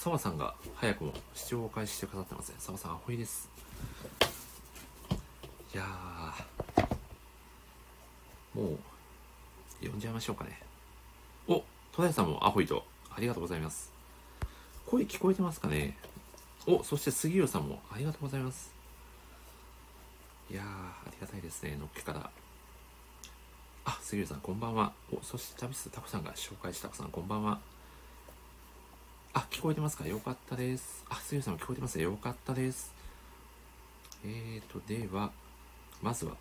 よ。お、澤さんが早くも視聴を開始してくださってますね。澤さん、アホイです。いやー、もう、呼んじゃいましょうかね。お、戸田さんもアホイと、ありがとうございます。声聞こえてますかねお、そして杉浦さんもありがとうございます。いやー、ありがたいですね、のっけから。あ、杉浦さん、こんばんは。お、そして旅すタコさんが紹介したタコさん、こんばんは。あ、聞こえてますか？よかったです。あ、杉浦さんも聞こえてますね。よかったです。えーと、では、まずは、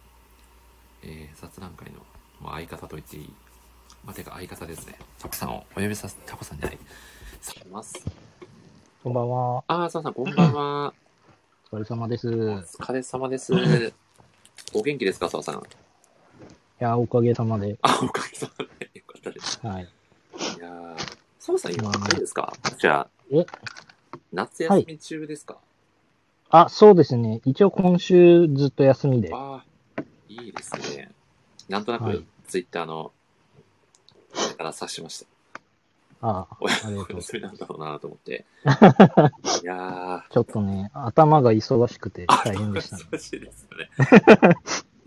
えー、雑談会の、まあ、相方と言っていい。まあ、てか相方ですね。タコさんをお呼びさせ、タコさんじゃない。させます。こんばんは。あー、澤さん、こんばんは。お疲れ様です。いお疲れ様です。お元気ですか、澤さん？や、おかげさまで。あ、おかげさまで。よかったです。はい。いやー、澤さん、今、あれですか？じゃあ、え？夏休み中ですか、あ、そうですね。一応今週ずっと休みで。ああ、いいですね。なんとなくはい、ツイッターの、あれから察しました。あおありがとうお休みなんだろうなと思って。いやー、ちょっとね、頭が忙しくてあ大変でしたね。難しいですよね。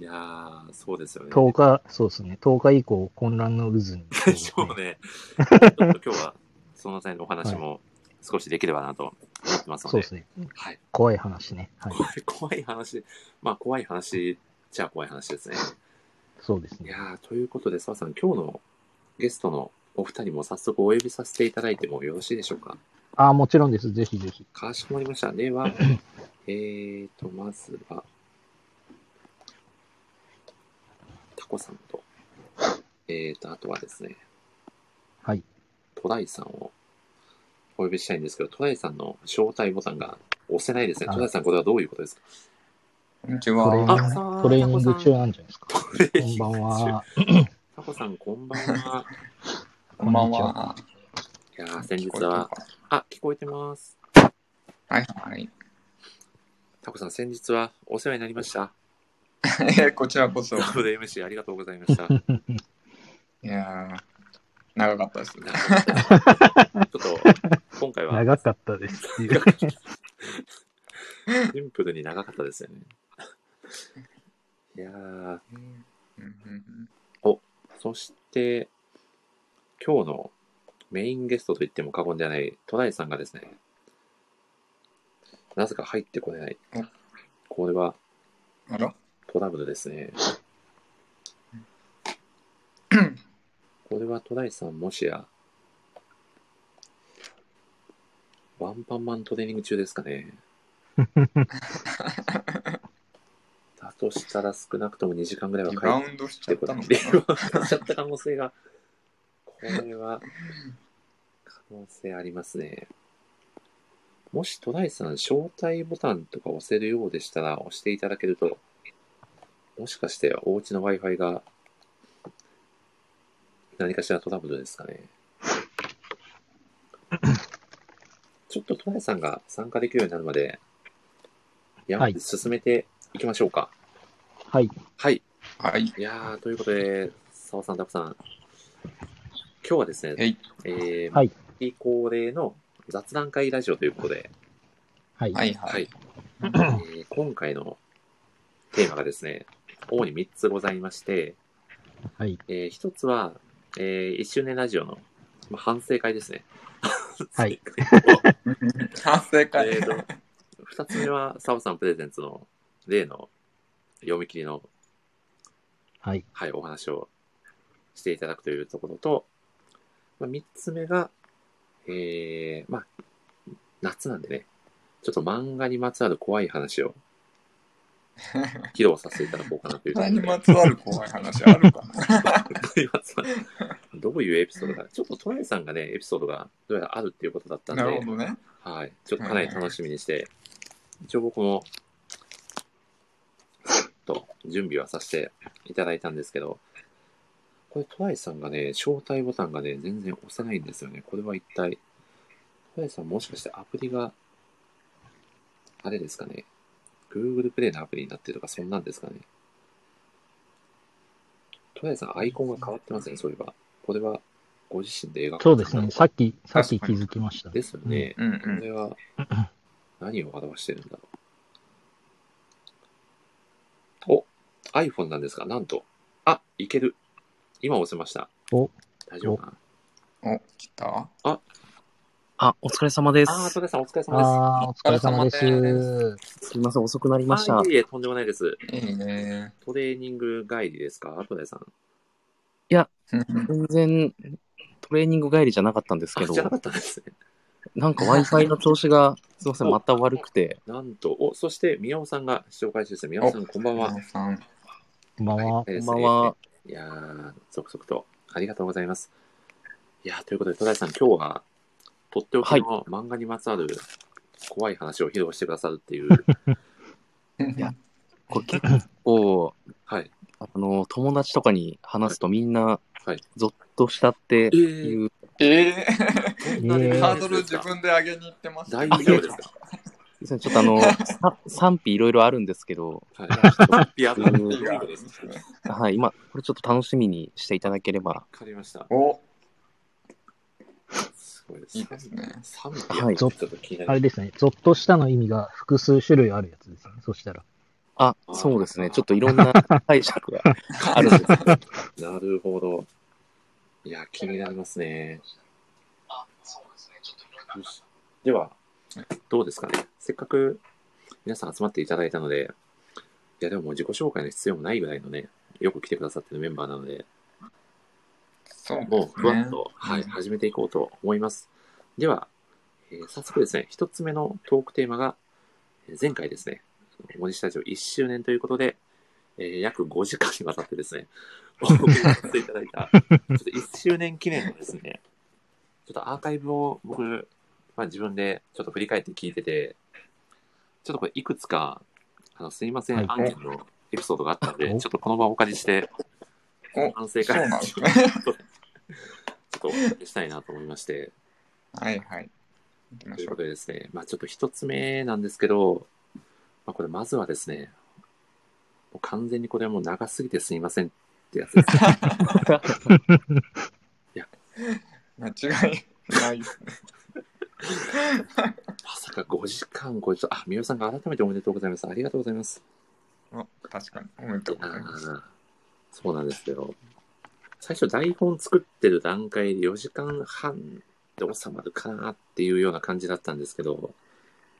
いやー、そうですよね。10日、そうですね。10日以降、混乱の渦に。そうね。ちょっと今日は、その際のお話も少しできればなと思ってますので。そうですね。はい。怖い話ね。はい。怖い、怖い話。まあ、怖い話じゃあ怖い話ですね。そうですね。いやー、ということで、澤さん、今日のゲストのお二人も早速お呼びさせていただいてもよろしいでしょうか？あ、もちろんです。ぜひぜひ。かしこまりました。では、えーと、まずは、タコさんと、えーと、あとはですね、はい。トライさんをお呼びしたいんですけど、トライさんの招待ボタンが押せないですね。はいトライさん、これはどういうことですか？こんにちトレーニンは。あさグあトレーニング中なんじゃないですか？こんばん中は。タコさん、こんばんは。こんばんは。いやー、先日は、か？あ、聞こえてます。はいはい。タコさん、先日はお世話になりました。えこちらこそ。いダブル MC ありがとうございました。やー、長かったですね。ちょっと、今回は長かったです。シンプルに長かったですよね。いやー、うんうんうんそして、今日のメインゲストと言っても過言ではないトライさんがですね、なぜか入ってこれないお。これはあらトラブルですね。これはトライさんもしや、ワンパンマントレーニング中ですかね。だとしたら少なくとも2時間ぐらいは帰リバっウンドしちゃてこない。ったのかリバウンドしちゃった可能性が、これは可能性ありますね。もしトライさん、招待ボタンとか押せるようでしたら押していただけると、もしかしてお家の Wi-Fi が何かしらトラブルですかね。ちょっとトライさんが参加できるようになるまで、山はいで進めていきましょうか。はい。はい。な。はい。いやー、ということで、澤さん、たくさん、今日はですね、はい。えー、はい毎恒例の雑談会ラジオということで、はい。はいははいい。えー今回のテーマがですね、主に3つございまして、はい。え1つは、え1周年ラジオの、まあ、反省会ですね。はい 反省会。えーと、2つ目は、澤さんプレゼンツの例の読み切りのはい。はい、お話をしていただくというところと、まあ、3つ目が、えー、まあ、夏なんでね、ちょっと漫画にまつわる怖い話を 披露させていただこうかなというところで。何にまつわる怖い話あるかなどういうエピソードか、ちょっとトライさんがね、エピソードがどうやらあるっていうことだったんで、なるほどね。はい、ちょっとかなり楽しみにして、一応僕も、と準備はさせていただいたんですけど、これトライさんがね、招待ボタンがね、全然押せないんですよね。これは一体、トライさんもしかしてアプリが、あれですかね、Google プレイのアプリになってるとか、そんなんですかね。トライさん、アイコンが変わってますね、そういえば。これは、ご自身で描くそうですね。さっき、さっき気づきました。ですよね。うんうん。これは何を表してるんだろう。お、iPhone なんですが、なんと、あ、いける。今押せました。お大丈夫かな？お、来た？あ、お疲れ様です。あお疲れ様です。ああ、お疲れ様です。すいません、遅くなりました。あいえいえ、とんでもないです。いいね。トレーニング帰りですか？戸田さん。全然、トレーニング帰りじゃなかったんですけどあじ、ゃなかったんですね。なんか Wi-Fi の調子が、すいません、また悪くて、なんと、お、そして宮尾さんが視聴開始ですね。宮尾さん、こんばんは。皆さん。こんばんは。ここんばんは。いやー、続々とありがとうございます。いやー、ということで、戸田さん、今日は、とっておきの漫画にまつわる怖い話を披露してくださるっていう、これ結構、はい。あの、友達とかに話すとみんなはい、ゾッとしたっていう、ええー、ハードルですか自分で上げに行ってます。大丈夫ですか？ちょっとあの、さ賛否いろいろあるんですけど、はい。です。はい、今、これちょっと楽しみにしていただければ、わかりました。お、すごいです。いいですね。はいちょっと気になりあれですね。ゾッとしたの意味が複数種類あるやつですね。そしたら。あ、そうですね、ちょっといろんな解釈があるんです なるほど。いや、気になりますね。では、どうですかね。せっかく皆さん集まっていただいたので、いや、でももう自己紹介の必要もないぐらいのね、よく来てくださってるメンバーなので、そうですね。もうふわっと、はい、うん始めていこうと思います。では、えー早速ですね、一つ目のトークテーマが、えー前回ですね、森下ラジオ1周年ということで、えー約5時間にわたってですね、お送りさせていただいた、ちょっと1周年記念のですね、ちょっとアーカイブを僕、まあ、自分でちょっと振り返って聞いてて、ちょっとこれいくつか、あのすいません、はい案件のエピソードがあったので、おちょっとこの場をお借りして、お反省会そうなんですね。ちょっとお伝えしたいなと思いまして、はいはい。行きましょう。ということでですね、まあちょっと一つ目なんですけど、まあこれまずはですね、もう完全にこれはもう長すぎてすいませんってやつですね。間違いないですね。まさか5時間5時あ、みおさんが改めておめでとうございます。ありがとうございます。お確かに。おめでとうございます。あーそうなんですけど、最初台本作ってる段階で4時間半で収まるかなっていうような感じだったんですけど、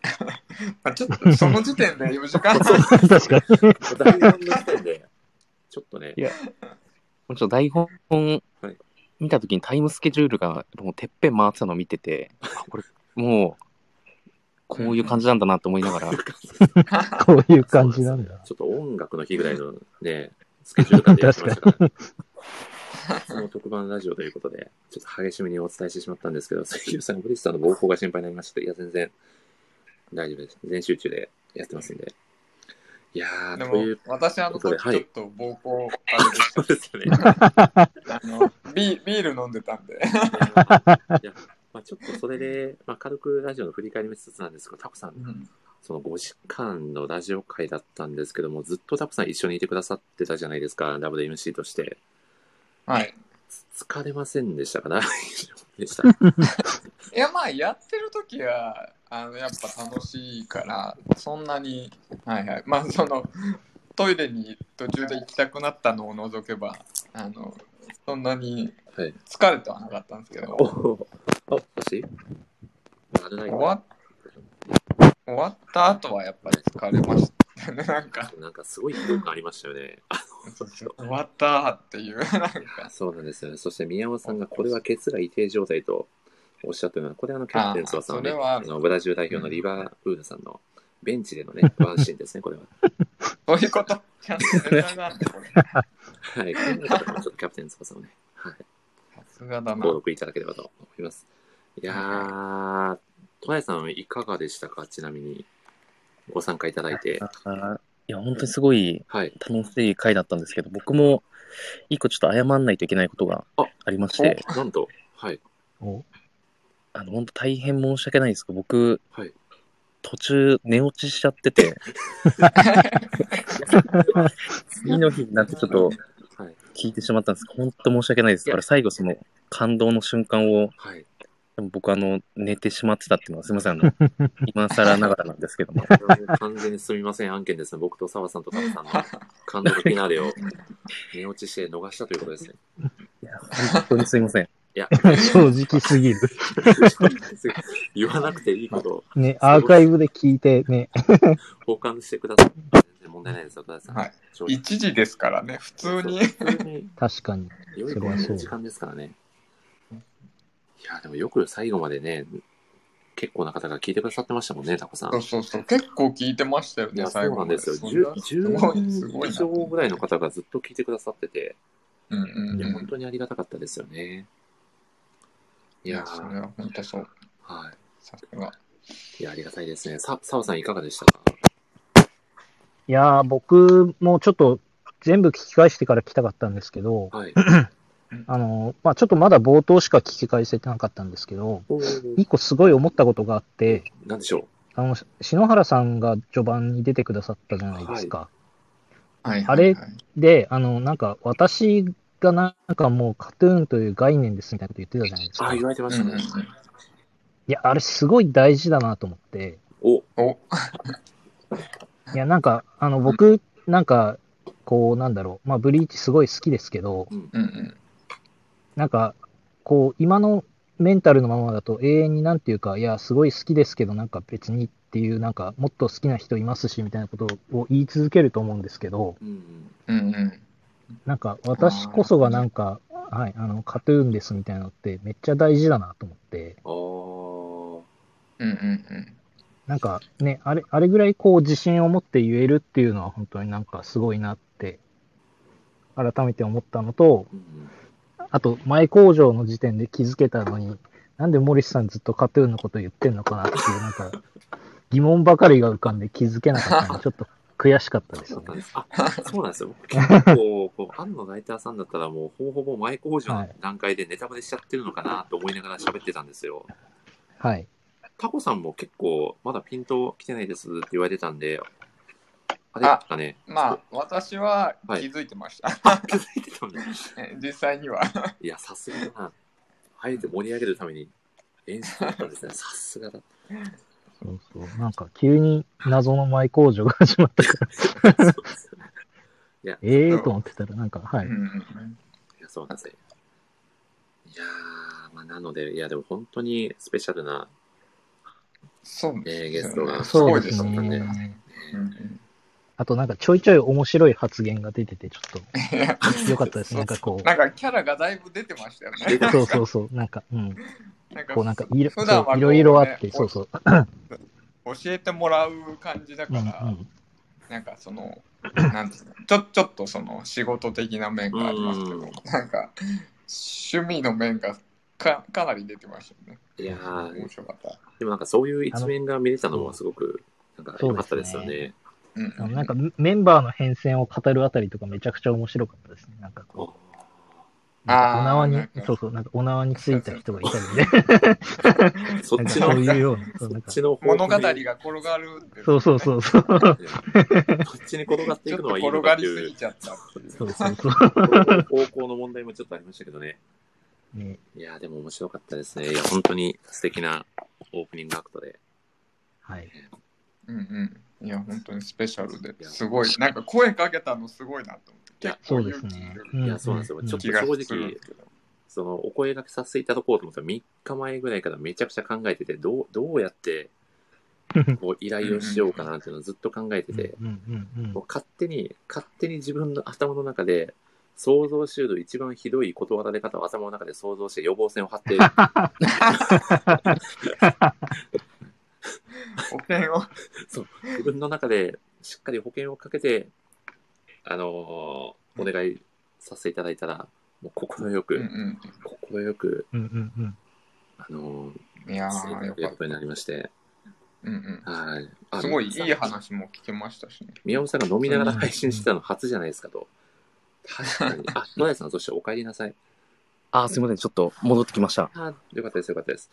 まあ、ちょっとその時点で4時間そう 確かに。台本の時点で、ちょっとね。い、やちょっと台本はい見たときにタイムスケジュールがもうてっぺん回ってたのを見てて、あこれもう、こういう感じなんだなと思いながら、こういう感じ。なんだ。ちょっと音楽の日ぐらいのね、スケジュール感でやってましたから、その特番ラジオということで、ちょっと激しめにお伝えしてしまったんですけど、関口さんがブリスターの暴行が心配になりましたいや、全然大丈夫です。全集中でやってますんで。いやー、でも、私あの時ちょっと暴行あれでしそうですよね。た。あのビビール飲んでたんで。いや、まあ、ちょっとそれで、まあ、軽くラジオの振り返りもしつつなんですけど、タコさん、その5時間のラジオ会だったんですけども、ずっとタコさん一緒にいてくださってたじゃないですか、WMC として。はい。つ疲れませんでしたか 大丈夫でした？いや、まあ、やってる時は、あの、やっぱ楽しいから、そんなに、はいはい。まあ、その、トイレに途中で行きたくなったのを除けば、あの、そんなにはい。疲れてはなかったんですけど、おお、あ、私終わっ終わった後はやっぱり疲れましたね。なんか、なんかすごい疲労感ありましたよね。あ終わったっていう、なんか、そうなんですよね。そして宮尾さんがこれはケツが異定状態とおっしゃってるのは、これはあのキャプテン翼さんの,、ね、あのブラジル代表のリバーブールさんのベンチでのね、ワンシーンですね、これは。そういうこと？ちゃんとネタがあって、これ。はい。気になる方はちょっとキャプテン翼をね、はい。さすがだな登。録いただければと思います。いやー、トライさんいかがでしたか？ちなみに、ご参加いただいて。あいや、本当にすごいはい。楽しい回だったんですけど、僕も一個ちょっと謝んないといけないことがあありまして、なんと、はい。おあの、本当大変申し訳ないんですけど、僕、はい。途中寝落ちしちゃってて、次の日になってちょっと、はい。聞いてしまったんです。本当申し訳ないです。いやあれ、最後、その、感動の瞬間を、はい。でも僕、あの、寝てしまってたっていうのは、すみません、あの、今更ながらなんですけども。完全にすみません案件ですね。僕と澤さんとタカさんの 感動のフィナーレを寝落ちして逃したということですね。いや、本当にすみません。いや、正直すぎる。言わなくていいことをね、アーカイブで聞いてね、交換してください。全然問題ないですよ、さん。はい正直1時ですからね、普通に。確かに。良い時間ですからね。いや、でもよく最後までね、結構な方が聞いてくださってましたもんね、タコさん。そうそうそう、結構聞いてましたよね、いや、最後まそうなんですよ。それはす10ごい、10すごいな。人以上ぐらいの方がずっと聞いてくださってて、うんうんいや、うん。本当にありがたかったですよね。いやいや、それー、は本当そう。はさすが。い。いや、ありがたいですね。さ、澤さんいかがでしたか？いやー、僕もちょっと全部聞き返してから来たかったんですけど、はい。あの、まあちょっとまだ冒頭しか聞き返せてなかったんですけど、一個すごい思ったことがあって、なんでしょあの、篠原さんが序盤に出てくださったじゃないですか。はいあれはいはいで、あの、なんか私がなんかもうカトゥーンという概念ですみたいなこと言ってたじゃないですう。あ、か。い言われてましたね。や、あれすごい大事だなと思って、お、お、いや、なんか、あの、僕、なんか、こう、なんだろう、まあ、ブリーチすごい好きですけど、うんうん。なんか、こう、今のメンタルのままだと永遠になんていうか、いや、すごい好きですけど、なんか別にっていう、なんか、もっと好きな人いますし、みたいなことを言い続けると思うんですけど、うんうんうん。なんか、私こそがなんか、はい、あの、カトゥーンですみたいなのってめっちゃ大事だなと思って、うん。あうんうんうん。なんかね、あれ、あれぐらいこう自信を持って言えるっていうのは本当になんかすごいなって、改めて思ったのと、ーうんあと、前工場の時点で気づけたのに、なんでモリスさんずっとカトゥーンのこと言ってんのかなっていう、なんか、疑問ばかりが浮かんで気づけなかったので、ちょっと悔しかったですねそうなん。です。あ、そうなんですよ。僕結構、こう、アンのライターさんだったらもう、ほぼほぼ前工場の段階でネタバレしちゃってるのかなと思いながら喋ってたんですよ。はい。タコさんも結構、まだピント来てないですって言われてたんで、あれですかね。まあ、私は気づいてました。あ、気づいてたんだ。え実際には。いや、さすがだな。あえて盛り上げるために演出だったんですね。さすがだ。そうそう。なんか、急に謎の前工場が始まったから、そうですよねいや、ええーと思ってたら、なんか、はい。うんうんうんいやそうなんですよ。いやー、まあ、なので、いや、でも本当にスペシャルな、そうえーゲストがすごいですね。あと、なんか、ちょいちょい面白い発言が出てて、ちょっと、よかったです。なんかこなんかキャラがだいぶ出てましたよね。う、そうそうそう、なんか、うん。なんかこう、なんかいろ、いろいろあって、ねそうそう。教えてもらう感じだうんから、うん。なんかその、なんていうのちょちょっとその仕事的な面がありますけど、うんなんか趣味の面がかかなり出てましたよね。いやー面白かった。でもなんかそういう一面が見れたのはすごく、なんか良かったですよねそうんなんか、メンバーの変遷を語るあたりとかめちゃくちゃ面白かったですね。なんかこう。お縄にそうそう、なんかお縄についた人がいたりで、そっちのそう、いうような、そうなんかそっちの方物語が向転がるってそうそうそうそう。そっちに転がっていくのはいいの転がりすぎちゃった。そうそうそう。方向の問題もちょっとありましたけどね。ね、いやー、でも面白かったですね。いや、本当に素敵なオープニングアクトで。はい。うんうん。いや、本当にスペシャルで、すごい、なんか声かけたのすごいなと思って。いや結構そうです勇気いる。ねうんいや、そうなんですよ。うんちょっと正直。その、お声掛けさせていただこうと思ったら、3日前ぐらいからめちゃくちゃ考えてて、どう、どうやって、こう、依頼をしようかなっていうのをずっと考えてて、もう勝手に、勝手に自分の頭の中で、想像しうる一番ひどい断られ方を頭の中で想像して予防線を張って、保険を。自分の中でしっかり保険をかけて、あのーお願いさせていただいたら、もう心よく、うん心よく、うんうんうん。あのーうん。いや正ー、よかった。解ということになりまして、うんはい。うん。すごいいい話も聞けましたしね。宮本さんが飲みながら配信してたの初じゃないですかと。確かに。あ、野谷さん、そしてお帰りなさい。あー、すみません。ちょっと戻ってきました。あ、よかったです、よかったです。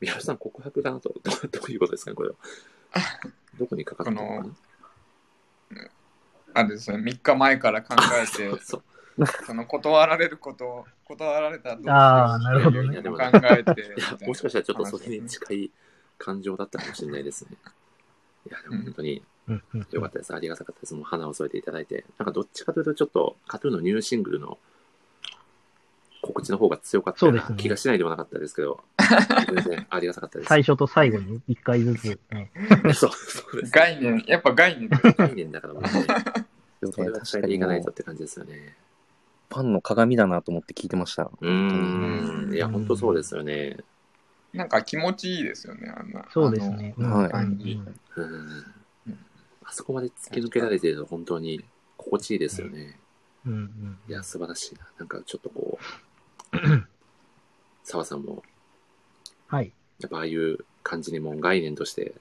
宮本さん、告白かなと。ど どういうことですかね、これは。どこにかかってるのかな？あれですね、3日前から考えて、そうその断られること、断られたらどうしようあーなるほどね考えていや、もしかしたらちょっとそれに近い感情だったかもしれないですね。いや、でも本当にうんうん良かったです。ありがたかったです。もう花を添えていただいて。なんかどっちかというとちょっと、カトゥーンのニューシングルの告知の方が強かったような気がしないでもなかったですけど、全然ありがたかったです。最初と最後に一回ずつ、ね。そう、そうです。概念、やっぱ概念概念だからもうね、でもそれは伝えていかないとって感じですよね。ファンの鏡だなと思って聞いてました。うーん。いや、本当そうですよね。なんか気持ちいいですよね、あんな。そうですね。うんはい。あそこまで突き抜けられてると本当に心地いいですよね。うんうんいや、素晴らしいな。なんかちょっとこう、澤さんも、はい。やっぱああいう感じにもう概念として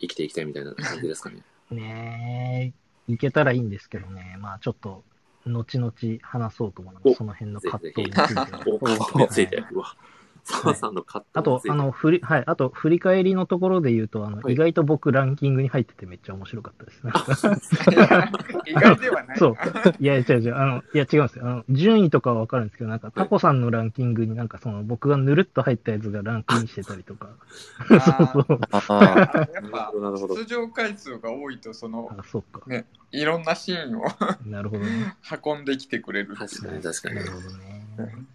生きていきたいみたいな感じですかね。ねえ、いけたらいいんですけどね。まあちょっと、後々話そうと思うので、おその辺の葛藤については。お、カットについて。うわ、澤さんのカッあトについ、て。とあの、振り、はい、あと、振り返りのところで言うと、あの、はい意外と僕ランキングに入っててめっちゃ面白かったですね。意外ではないな。そういや、違う違う、あの、いや、違うんですよ。あの、順位とかはわかるんですけど、なんか、タコさんのランキングになんか、その、僕がぬるっと入ったやつがランクインしてたりとか。そうそう。ああ、あやっなるぱほど、なるほど。出場回数が多いと、その、あ、そうか。ね、いろんなシーンをなるほどね。運んできてくれる確かに確かにな。るほどね。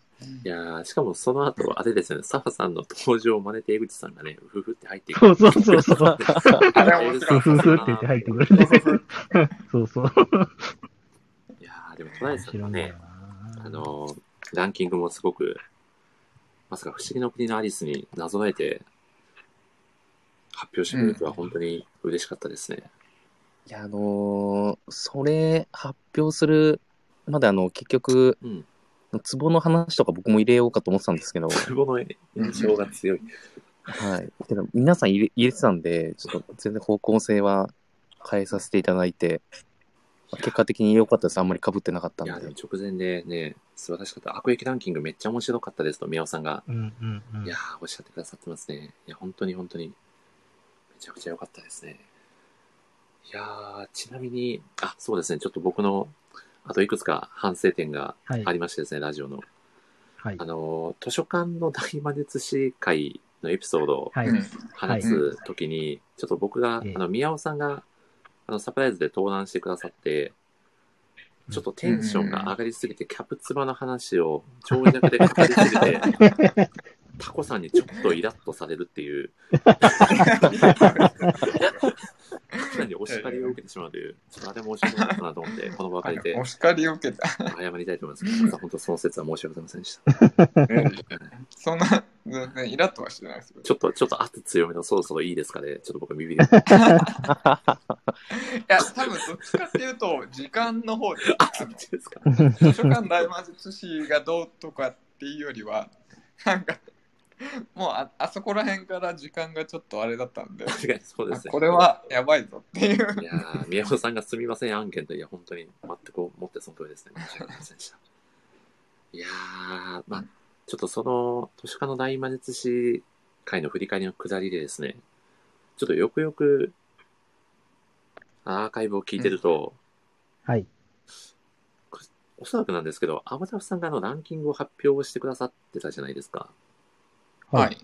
いやーしかもその後、あれですよね、サファさんの登場を真似て江口さんがね、ふふって入っていく。そうそうそうそう。あれ面白いふふふって言って入ってくる。そうそう。いやーでも、トライさんのね。あのーランキングもすごく、まさか不思議の国のアリスになぞらえて発表してくれるとは本当に嬉しかったですね。いや、あのーそれ発表するまであの、結局、うん。ツボの話とか僕も入れようかと思ってたんですけど、ツボの印象が強い。はい。けど、皆さん入れ入れてたんで、ちょっと全然方向性は変えさせていただいて、結果的に良かったです。あんまり被ってなかったいや、んででも。直前でね、素晴らしかった。悪役ランキングめっちゃ面白かったですと、宮尾さんが、うんうんうん。いやー、おっしゃってくださってますね。いや、本当に本当に、めちゃくちゃ良かったですね。いやー、ちなみに、あ、そうですね、ちょっと僕の、あといくつか反省点がはい。ありましてですね、ラジオの。はい。あ。の、図書館の大魔術師会のエピソードを話すときに、ちょっと僕が、ええあの、宮尾さんが、あの、サプライズで登壇してくださって、ちょっとテンションが上がりすぎて、キャプツバの話を長尺で語りすぎて、タコさんにちょっとイラッとされるっていう、タコさんにお叱りを受けてしまうという、ちょっとあれ申し訳なかったなと思って、この場を借りてお叱りを受けた。謝りたいと思います。本当その説は申し訳ございませんでした。そんな、全然イラッとはしてないですよ。ちょっと、ちょっと圧強めのそろそろいいですかね。ちょっと僕ビビり。いや、多分どっちかっていうと、時間の方で、あ、そっちですか。図書館大魔術師がどうとかっていうよりは、なんか、もうああそこら辺から時間がちょっとあれだったんで、確かにそうですね。あこれはやばいぞっていう。いやー、宮本さんがすみません案件と、いや、本当に全く思ってその通りですね。申し訳ありませんでした。いやー、まあ、ちょっとその、都市化の大魔術師会の振り返りのくだりでですね、ちょっとよくよく、アーカイブを聞いてると、はい。おそらくなんですけど、アマタフさんがあのランキングを発表してくださってたじゃないですか。は。い。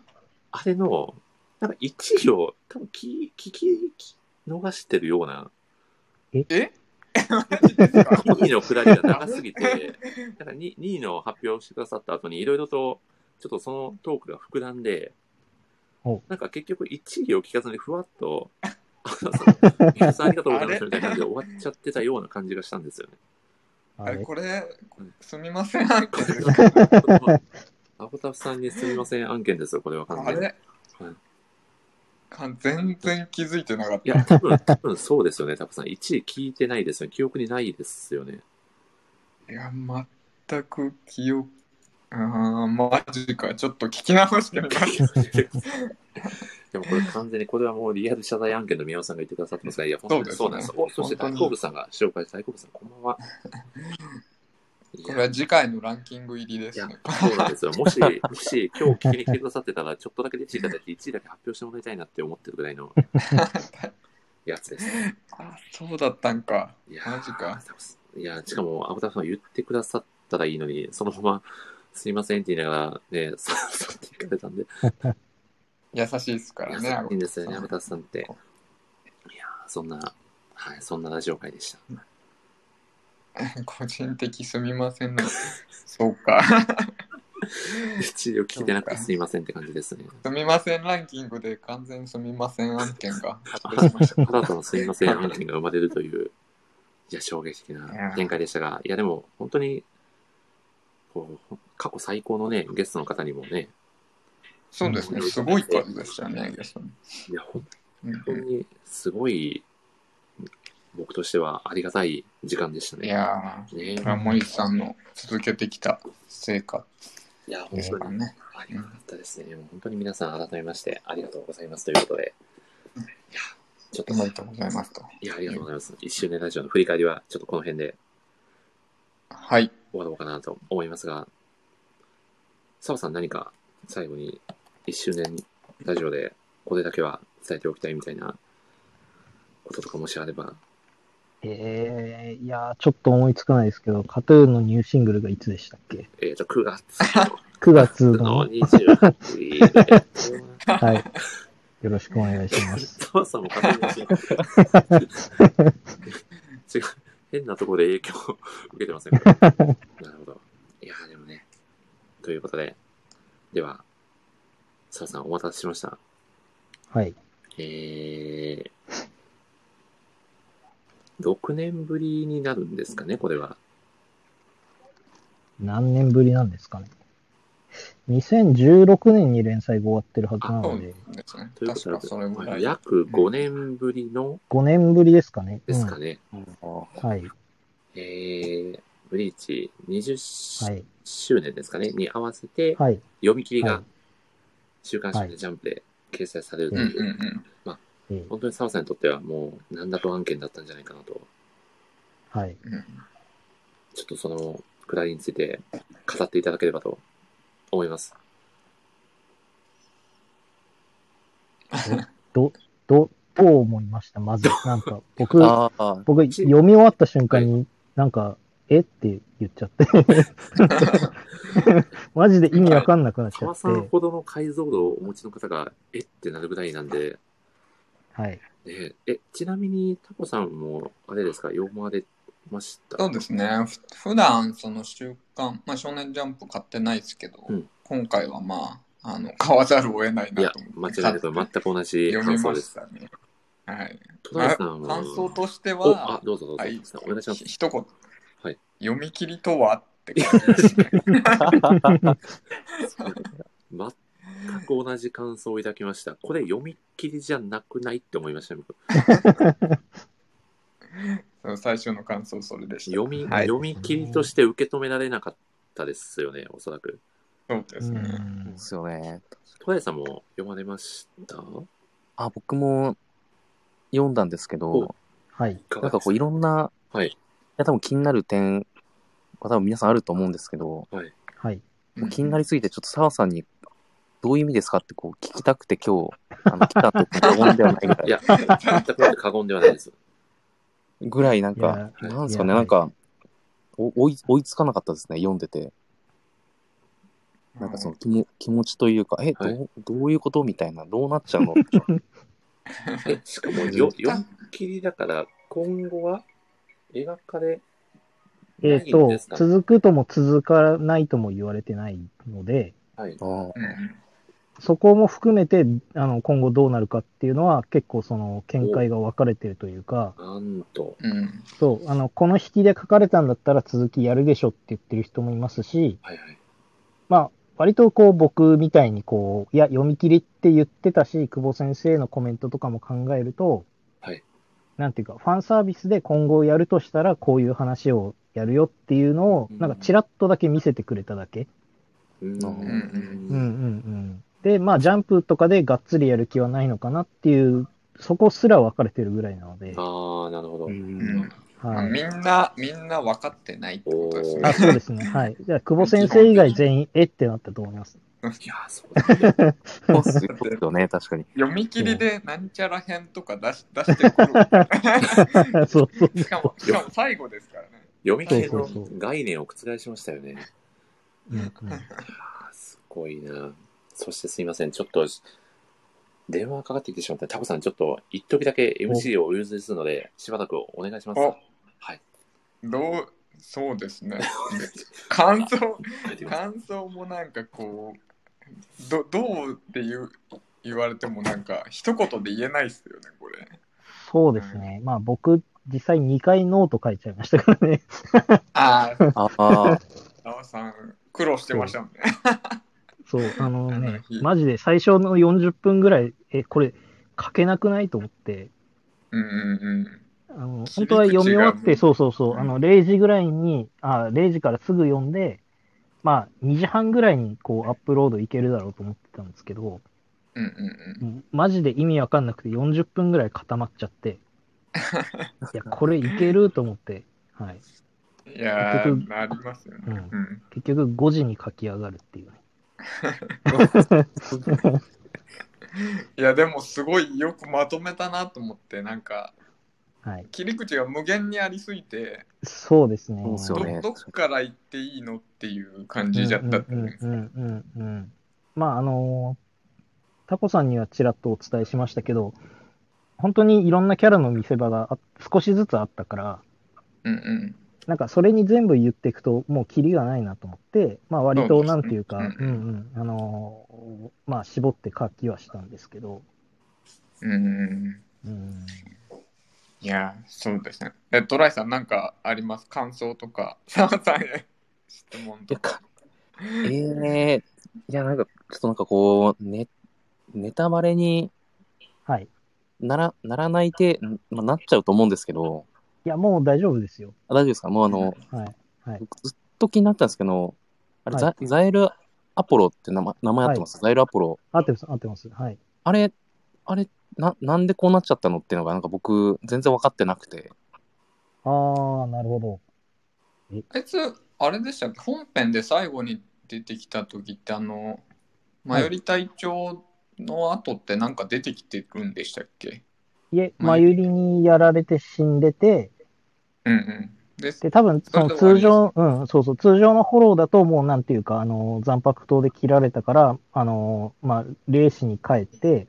あれの、なんか1位を多分聞き、聞き、聞き逃してるような、え？マジですか？2位のくだりが長すぎて、なんか 2, 2位の発表してくださった後にいろいろと、ちょっとそのトークが膨らんでお、なんか結局1位を聞かずにふわっと、皆さんありがとうございますみたいな感じで終わっちゃってたような感じがしたんですよね。あれ？これ、すみません、案件ですかアボタフさんにすみません案件ですよ、これは完全に。あれはいか全然気づいてなかった。いや、多分、多分そうですよね、タコさん。1位聞いてないですよね。記憶にないですよね。いや、全く記憶、あーマジか。ちょっと聞き直してみます。でもこれ完全に、これはもうリアル謝罪案件の宮尾さんが言ってくださってますから、いや、本当にそうなんです。そうですねお、そして大好物さんが紹介した大好物さん、こんばんは。これは次回のランキング入りですね。、そうなんですよ。もし、もし今日聞きに来てくださってたら、ちょっとだけ出ていただいて、1位だけ発表してもらいたいなって思ってるぐらいの やつです。あ、そうだったんか。いやーマジか。いや、しかも、アブタさん言ってくださったらいいのに、そのまま、すいませんって言いながら、ね、さ、去っていかれたんで。優しいですからね。いいんですよね、アブタさんって。いやー、そんな、はい、そんなラジオ会でした。個人的すみませんの。そうか。一応聞いてなくてすいませんって感じですね。すみませんランキングで完全すみません案件が発生しました。ただとのすいません案件が生まれるという、いや、衝撃的な展開でしたが、いや、でも、本当に、こう、過去最高のね、ゲストの方にもね、そうですね。すごい数でしたよね、ゲストに。いや、本うん当にすごい、僕としてはありがたい時間でしたいね。やねー、ラモリさんの続けてきた成果いや、本当にかね。ありがたかったですね。本当に皆さん改めましてありがとうございますということで。いや、ちょっとお、めでとうございますと。いや、ありがとうございます。一周年ラジオの振り返りは、ちょっとこの辺ではい。終わろうかなと思いますが、澤さん何か最後に一周年ラジオでこれだけは伝えておきたいみたいなこととかもしあれば、えー、いやー、ちょっと思いつかないですけど、カトゥーンのニューシングルがいつでしたっけ？えっ、と、9月 ?9 月のの、28日で、はい。よろしくお願いします。澤さんも勝手に教えて違う。変なところで影響を受けてませんか？なるほど。いやーでもね。ということで、では、澤さんお待たせしました。はい。えー、6年ぶりになるんですかね、これは。何年ぶりなんですかね。2016年に連載が終わってるはずなそうので、ですね。ということ確かそれぐらで、い。約5年ぶりの5年ぶりですかね。ですかね。うんはい。えー、ブリーチ20はい。周年ですかね、に合わせて、はい。読み切りがはい週刊誌でジャンプで掲載されるとうんいう、うんうん。えー本当に澤さんにとってはもう何だと案件だったんじゃないかなと、はい。うんちょっとそのくだりについて語っていただければと思います。ど、ど、どう思いました？まず、なんか、僕、僕、読み終わった瞬間に、なんか、え？って言っちゃって。マジで意味わかんなくなっちゃ澤って。さんほどの解像度をお持ちの方が、え？ってなるぐらいなんで、はい。ね、え、ちなみにタコさんも、あれですか、読まれました？そうですね。ふ普段その週刊、まあ、少年ジャンプ買ってないですけど、うん今回はまあ、あの、買わざるを得ないいやなと思って。、間違いなく全く同じ読みま感想です。したね。はい。戸田さんは、感想としてお、あは、、どうぞどうぞ、はい、お願いしますひ。一言、はい読み切りとは？って感じですね。全く同じ感想を抱きました。これ読み切りじゃなくないって思いました、僕そう最初の感想それでした。読み、はい読み切りとして受け止められなかったですよね、おそらく。うそうですね。んで。すよね。戸田さんも読まれました？あ、僕も読んだんですけど、はい。なんかこういろんな、はいいや多分気になる点は多分皆さんあると思うんですけど、はい。もう気になりすぎてちょっと澤さんにどういう意味ですかってこう聞きたくて今日、あの、来たって過言ではないぐらいいや、全く過言ではないです。ぐらいなんか、いやなんですかね、なんか、お追い追いつかなかったですね、読んでて。なんかその気も気持ちというか、え、はい。どうどういうことみたいな、どうなっちゃうの？え、しかもよ、読み切りだから、今後は描かれえっ、ないんとです、かね？続くとも続かないとも言われてないので、はい。あー。うんそこも含めて、あの、今後どうなるかっていうのは結構その見解が分かれてるというか、なんと。うんそう、あの、この引きで書かれたんだったら続きやるでしょって言ってる人もいますし、はいはい。まあ、割とこう僕みたいにこう、いや、読み切りって言ってたし、久保先生のコメントとかも考えると、はいなんていうか、ファンサービスで今後やるとしたら、こういう話をやるよっていうのを、うんなんかちらっとだけ見せてくれただけ。うんうんうんうんうん。で、まあ、ジャンプとかでがっつりやる気はないのかなっていう、そこすら分かれてるぐらいなので、ああ、なるほど。うんまあはい。みんな、みんな分かってないってことですねあ、。そうですね。はい。じゃあ、久保先生以外全員、えってなったと思います。いやー、そうだね。そうっすよね、確かに。読み切りでなんちゃら編とか出し出してくる。そうそうしかも、しかも最後ですからね。読み切りの概念を覆しましたよね。うんうん すごいな。そしてすいません、ちょっと、電話かかってきてしまったタコさん、ちょっと、一時だけ MC をお譲りするので、しばらくお願いします。おはい。どう、そうですね。感想、感想もなんかこう、どどうって言う言われてもなんか一言で言えないっすよね、これ。そうですね。まあ僕、実際2回ノート書いちゃいましたからね。ああ、ああ、澤さん、苦労してましたもんね。そう、あのあのね日、マジで最初の40分ぐらい、え、これ書けなくないと思って、うんうんあの、切り口本当は読み終わって、そうそうそう、うんあの、0時ぐらいに、あ、0時からすぐ読んで、まあ、2時半ぐらいにこう、アップロードいけるだろうと思ってたんですけど、うん。うんうんマジで意味わかんなくて40分ぐらい固まっちゃって、いや、これいけると思って、はい。うん。いや結ー、なりますよね。うんうん。結局5時に書き上がるっていうね。いや、でもすごいよくまとめたなと思って、なんか、はい。切り口が無限にありすぎて、そうですね。どどっから行っていいのっていう感じじゃった。まあ、あのータコさんにはちらっとお伝えしましたけど、本当にいろんなキャラの見せ場があ少しずつあったから、うんうん。なんかそれに全部言っていくと、もうキリがないなと思って、まあ割とそうですねなんていうか、うんうんうん、あのーまあ絞って書きはしたんですけど、うんうん。うん、いや、そうですね。え、トライさん、なんかあります？感想とか、澤さんへ質問とか。ええいや、なんか、ちょっとなんかこう、ね、ネタバレにはい。なら、ならないて、んまあ、なっちゃうと思うんですけど、いや、もう大丈夫ですよ。あ大丈夫ですか？もうあの、はい。僕ずっと気になったんですけど、あれ、はザザイルアポロって名前名前合ってます、ザイルアポロ。合ってます、合ってます。はい。あれ、あれ、な、なんでこうなっちゃったのっていうのが、なんか僕、全然分かってなくて。あー、なるほど。あいつ、あれでしたっけ？本編で最後に出てきた時って、あの、マヨリ隊長の後ってなんか出てきてるんでしたっけ？いえ、まゆりにやられて死んでて、うんうん。です。で、多分、その通常、うん、そうそう、通常のフォローだともうなんていうか、あの、残白刀で切られたから、あの、まあ、霊視に帰って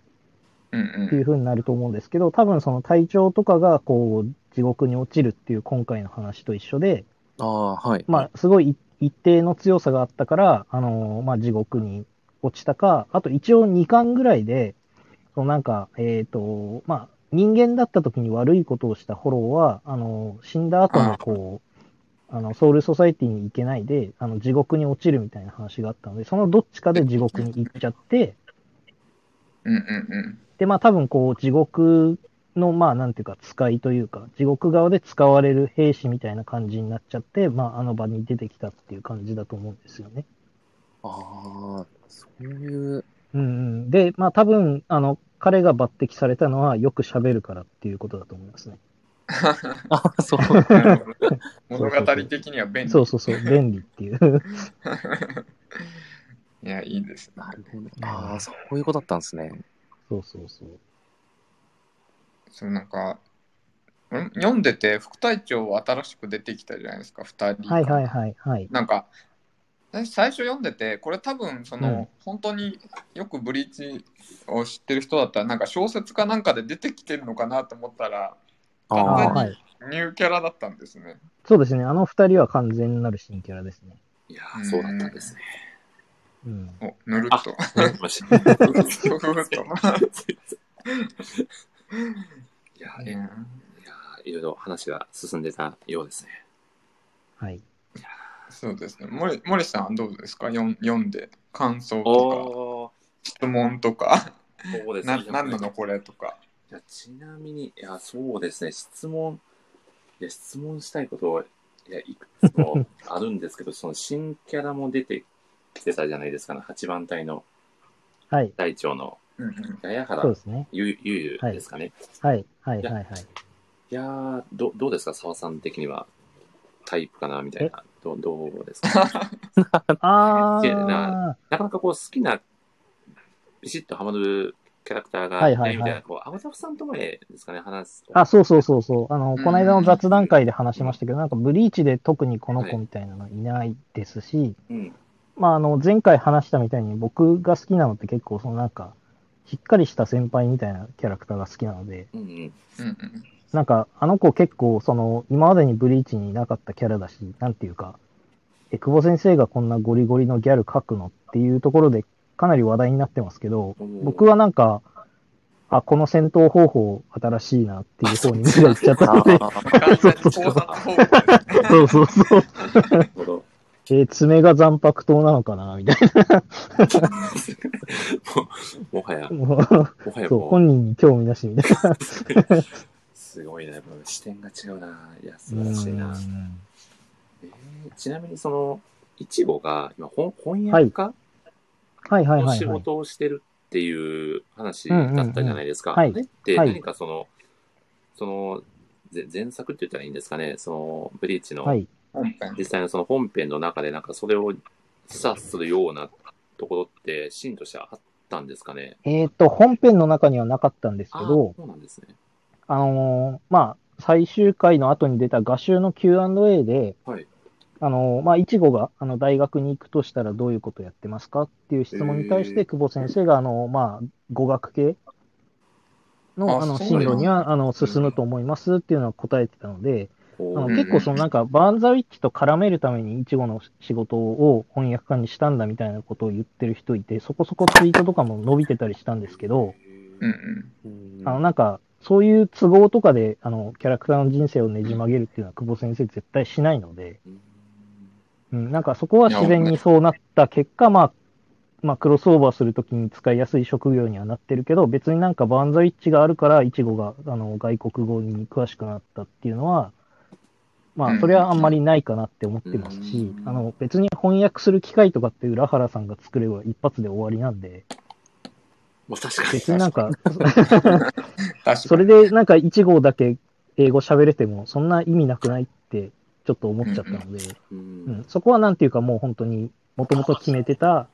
うんっていう風になると思うんですけど、多分その体調とかが、こう、地獄に落ちるっていう今回の話と一緒で、ああ、はい。まあ、すごいい一定の強さがあったから、あの、まあ、地獄に落ちたか、あと一応2巻ぐらいで、そのなんか、えっ、と、まあ、人間だった時に悪いことをしたフォローは、あの、死んだ後もこう、あの、ソウルソサイティに行けないで、あの、地獄に落ちるみたいな話があったので、そのどっちかで地獄に行っちゃって、うんうんうん。で、まあ多分こう、地獄の、まあなんていうか、使いというか、地獄側で使われる兵士みたいな感じになっちゃって、まああの場に出てきたっていう感じだと思うんですよね。ああ、そういう、うんうん。で、まあ多分、あの、彼が抜擢されたのはよく喋るからっていうことだと思いますね。ああ、そう。物語的には便利。そうそうそう、便利っていう。いや、いいですね。なるほど。ああ、そういうことだったんですね。そうそうそう。そうなんか、ん？読んでて副隊長新しく出てきたじゃないですか、2人。はいはいはいはい。なんか、私最初読んでて、これ多分、その、うん本当によくブリーチを知ってる人だったら、なんか小説かなんかで出てきてるのかなと思ったら、あああ、あはい。ニューキャラだったんですね。そうですね。あの二人は完全なる新キャラですね。いやー、そうだったんですね。うん。お、ぬるあっと。もし ふふっと。い やいやーいろいろ話が進んでたようですね。はい。そうですね。森森さんはどうですか？読ん読んで感想とか質問とか？そうですね。な何なのこれとか？いやちなみに、いや、そうですね、質問、いや、質問したいこと、いや、いくつも あるんですけど、その新キャラも出てきてたじゃないですかね、8番隊のはい。隊長のうんうん八重原そうですね。ゆゆゆですかね。はいはいはいはい。い、やーど、どうですか、澤さん的にはタイプかな、みたいな。どどうですか？あなあ、なかなかこう好きな、ビシッとハマるキャラクターがはいはいはいないこう、アゴタフさんと前ですかね、話すと。あ、そうそうそうそう。あの、うんこの間の雑談会で話しましたけど、なんかブリーチで特にこの子みたいなのいないですし、うん。まあ、あの、前回話したみたいに僕が好きなのって結構そのなんか、しっかりした先輩みたいなキャラクターが好きなので、うんうん。うんうん。なんか、あの子結構、その、今までにブリーチにいなかったキャラだし、なんていうか、え、久保先生がこんなゴリゴリのギャル描くのっていうところで、かなり話題になってますけど、僕はなんか、あ、この戦闘方法新しいなっていう方に目がいっちゃったので。そうそうそう。えー爪が残白刀なのかなみたい ももはや、な。もはやそう、本人に興味なしみたいな。すごいな、視点が違うな。いや、素晴らしいな。えーちなみにその、いちごが今翻翻訳家はいはいのはいはい。仕事をしてるっていう話だったじゃないですか。あれってはい何かその、その、ぜ前作って言ったらいいんですかね、その、ブリーチのはい。実際のその本編の中でなんかそれを示唆するようなところってシーンとしてあったんですかね？えっ、と、本編の中にはなかったんですあけど、そうなんですね。あのーまあ、最終回の後に出た画集の Q&A で、はい。あのーまあ、いちごが、あの、大学に行くとしたらどういうことやってますかっていう質問に対して、久保先生が、あのーまあ、語学系の、あの、進路には、あの、進むと思いますっていうのは答えてたので、あの結構そのなんか、バーンザウィッチと絡めるためにイチゴの仕事を翻訳家にしたんだみたいなことを言ってる人いて、そこそこツイートとかも伸びてたりしたんですけど、あのなんか、そういう都合とかで、あの、キャラクターの人生をねじ曲げるっていうのは久保先生絶対しないので、うん。うん、なんかそこは自然にそうなった結果、まあ、まあ、クロスオーバーするときに使いやすい職業にはなってるけど、別になんかバーンザウィッチがあるから、イチゴがあの外国語に詳しくなったっていうのは、まあ、うん。それはあんまりないかなって思ってますし、うん。あの、別に翻訳する機会とかって浦原さんが作れば一発で終わりなんで、もう確かに。別になんか、確かに。それでなんか1号だけ英語喋れても、そんな意味なくないってちょっと思っちゃったので、ううんん、そこはなんていうかもう本当に、もともと決めてた、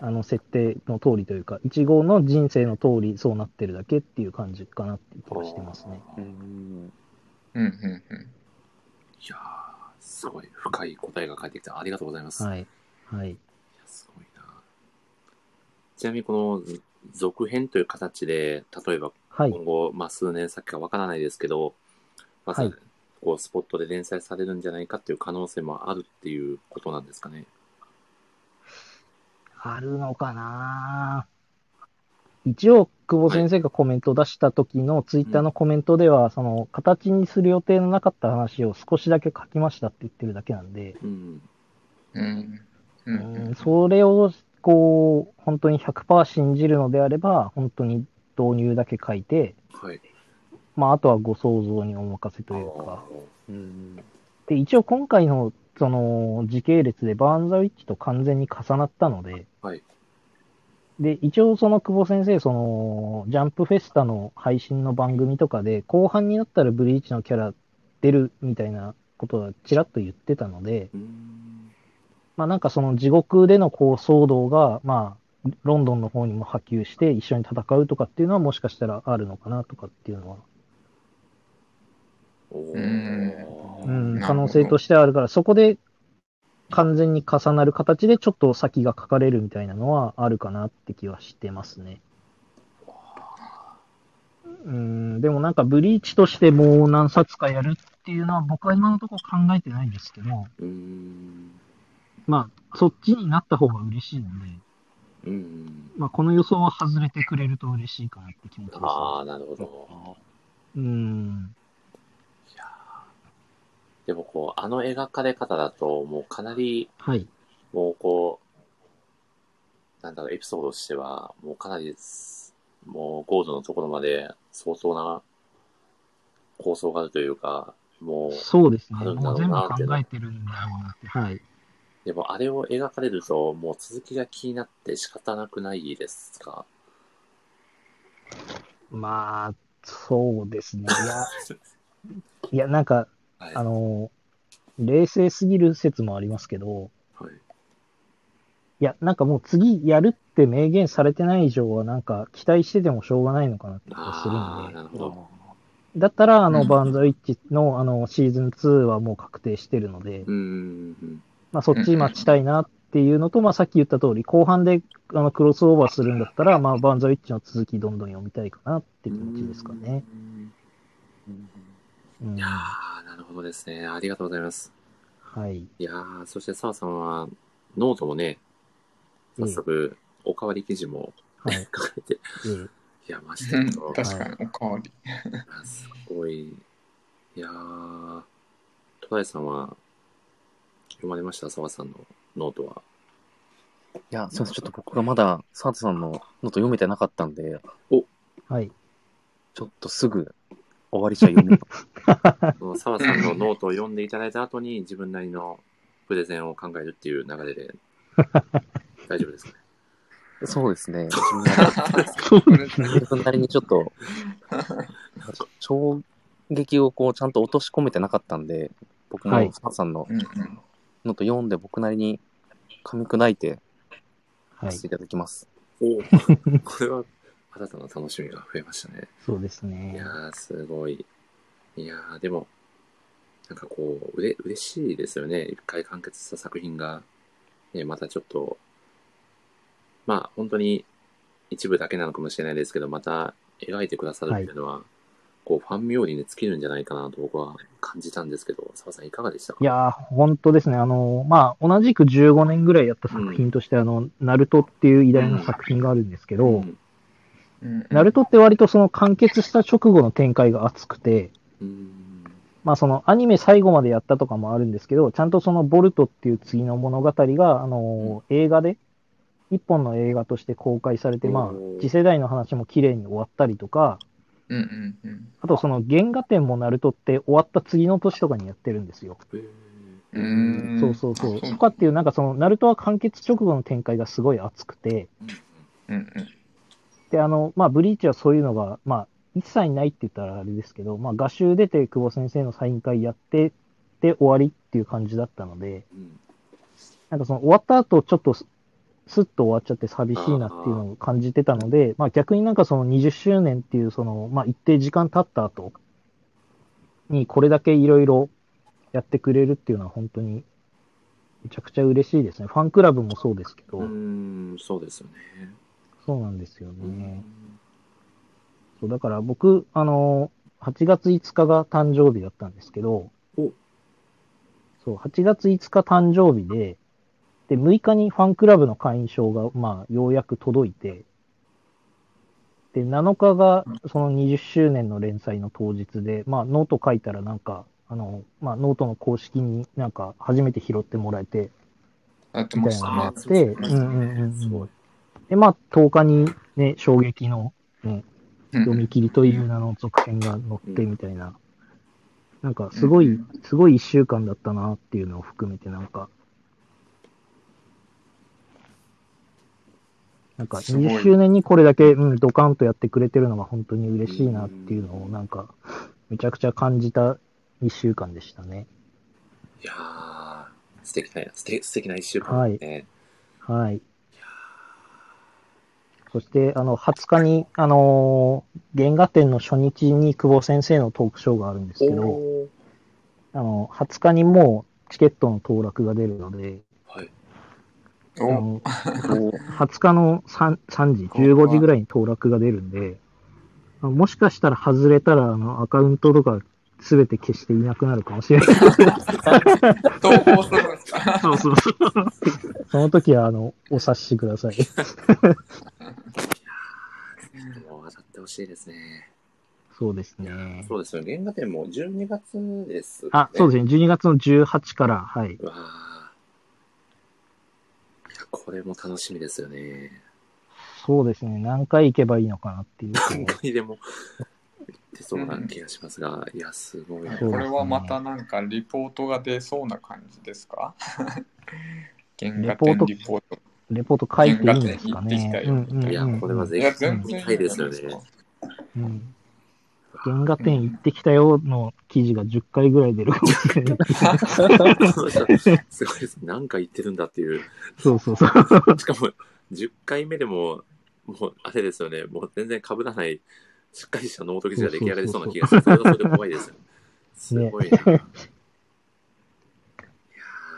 あの、設定の通りというか、1号の人生の通りそうなってるだけっていう感じかなっていう気がしてますね。うんうんうんうん。いやー、すごい深い答えが返ってきた。ありがとうございます。はい。はい。すごいな。ちなみにこの続編という形で、例えばはい。今後、まあ数年先かわからないですけど、まず、はいこうスポットで連載されるんじゃないかっていう可能性もあるっていうことなんですかね。あるのかな一応、久保先生がコメントを出した時のツイッターのコメントでは、その、形にする予定のなかった話を少しだけ書きましたって言ってるだけなんで、うん。うん。ううんん、それを、こう、本当に100%信じるのであれば、本当に導入だけ書いて、はい。まあ、あとはご想像にお任せというか。うんで、一応今回の、その、時系列でバーンザウィッチと完全に重なったので、はい。で、一応その久保先生、その、ジャンプフェスタの配信の番組とかで、後半になったらブリーチのキャラ出るみたいなことはちらっと言ってたので、うん。まあなんかその地獄でのこう騒動が、まあ、ロンドンの方にも波及して一緒に戦うとかっていうのはもしかしたらあるのかなとかっていうのは、うん、可能性としてはあるから、そこで完全に重なる形でちょっと先が書かれるみたいなのはあるかなって気はしてますね。うん、でもなんかブリーチとしてもう何冊かやるっていうのは僕は今のところ考えてないですけど、うん。まあそっちになった方が嬉しいので、うん。まあこの予想は外れてくれると嬉しいかなって気持ちです、ね。ああ、なるほど。うん。いやーでもこう、あの描かれ方だと、もうかなり、はい。もうこう、なんだろう、エピソードとしては、もうかなりす、もうゴールドのところまで相当な構想があるというか、もう、そうですね。もう全部考えてるんだろうなって。はい。でもあれを描かれると、もう続きが気になって仕方なくないですか？まあ、そうですね。いや、いや、なんか、はい。あの、冷静すぎる説もありますけど、はい。いや、なんかもう次やるって明言されてない以上は、なんか期待しててもしょうがないのかなって気がするんで。だったら、あの、うん BURN THE WITCH の、あの、シーズン2はもう確定してるので、うんうんまあ、そっち待ちたいなっていうのと、まあ、さっき言った通り、後半で、あの、クロスオーバーするんだったら、まあ、 BURN THE WITCH の続きどんどん読みたいかなってうん。気持ちですかね。うんいやー、なるほどですね。ありがとうございます。はい。いやー、そして澤さんは、ノートもね、早速、おかわり記事もはい。書かれて、ええいや、ましうんたけど、確かに、おかわり。あすごい。いやー、戸田井さんは、読まれました？澤さんのノートは。いや、すいません。ちょっと僕がまだ、サートさんのノート読めてなかったんで、はい。ちょっとすぐ終わりじゃ読めない。その澤さんのノートを読んでいただいた後に、自分なりのプレゼンを考えるっていう流れで、大丈夫ですかね？そうですね。自分なりそうですね。自分なりにちょっと、衝撃をこうちゃんと落とし込めてなかったんで、僕はいもサートさんのうんうん。ノート読んで僕なりに噛み砕いてはいさせ。ていただきます。お これは、新たな楽しみが増えましたね。そうですいねや。ー、すごい。いやー、でも、なんかこう、うれ、嬉しいですよね。一回完結した作品が、ね、またちょっと、まあ、本当に一部だけなのかもしれないですけど、また描いてくださるっていうのは、こう、ファン冥利に尽きるんじゃないかなと僕は感じたんですけど、澤さんいかがでしたか？いやー、本当ですね。あの、まあ、同じく15年ぐらいやった作品として、あの、ナルトっていう偉大な作品があるんですけど、うん。うん。ナルトって割とその完結した直後の展開が熱くて、うん。まあそのアニメ最後までやったとかもあるんですけど、ちゃんとそのボルトっていう次の物語が、あの、映画で、一本の映画として公開されて、まあ次世代の話も綺麗に終わったりとか、うんうんうん。あとその原画展もナルトって終わった次の年とかにやってるんですよ。うーんそうそうそう。あとかっていう、なんかその、ナルトは完結直後の展開がすごい熱くて、うんうん。で、あの、まあ、ブリーチはそういうのが、まあ、一切ないって言ったらあれですけど、まあ、画集出て久保先生のサイン会やって、で、終わりっていう感じだったので、うんなんかその終わった後、ちょっとすスッと終わっちゃって寂しいなっていうのを感じてたので、まあ逆になんかその20周年っていうその、まあ一定時間経った後にこれだけいろいろやってくれるっていうのは本当にめちゃくちゃ嬉しいですね。ファンクラブもそうですけど、うーん、そうですよね。そうなんですようんね。そうだから僕、あの、8月5日が誕生日だったんですけどお、そう、8月5日誕生日で、で、6日にファンクラブの会員証が、まあ、ようやく届いて、で、7日がその20周年の連載の当日で、まあ、ノート書いたらなんか、あの、まあ、ノートの公式になんか初めて拾ってもらえて、やってましたね。みたいなのがあ。って、そうんうんうんうんすごい。で、まあ、10日にね、衝撃の、ね、うん。読み切りという名の続編が載ってみたいな、なんかすごいうん、すごい一週間だったなっていうのを含めてなんか、なんかすごい20周年にこれだけ、うん、ドカンとやってくれてるのが本当に嬉しいなっていうのをなんか、めちゃくちゃ感じた一週間でしたね。いやー、素敵な、素敵素敵な一週間ですね。はい。そして、あの、20日に、あのー原画展の初日に久保先生のトークショーがあるんですけど、あの、20日にもうチケットの当落が出るので、おの20日の 3, 3時、15時ぐらいに当落が出るんで、もしかしたら外れたら、あの、アカウントとかすべて消していなくなるかもしれない。投稿するんですか？そうそうそう。その時は、あの、お察しください。でも当たってほしいですね。そうですね。そうですよ。原画展も12月です、ね。あ、そうですね。12月の18から、はい。これも楽しみですよね。そうですね。何回行けばいいのかなっていう。何回でも言ってそうな気がしますが、いや、すごいこれはまたなんかリポートが出そうな感じですか？原画展リポート。レポート書いていいんですかね。原画展行ってきたようんうんうんいや、これはぜひ全然見たいですよね。うん原画展行ってきたよの記事が10回ぐらい出るかもしれない。すごいです。何回言ってるんだっていう。そうそうそう。しかも、10回目でも、もう、あれですよね。もう全然被らない、しっかりしたノート記事が出来上がりそうな気がする。それはそれで怖いですよ。すごいな。いや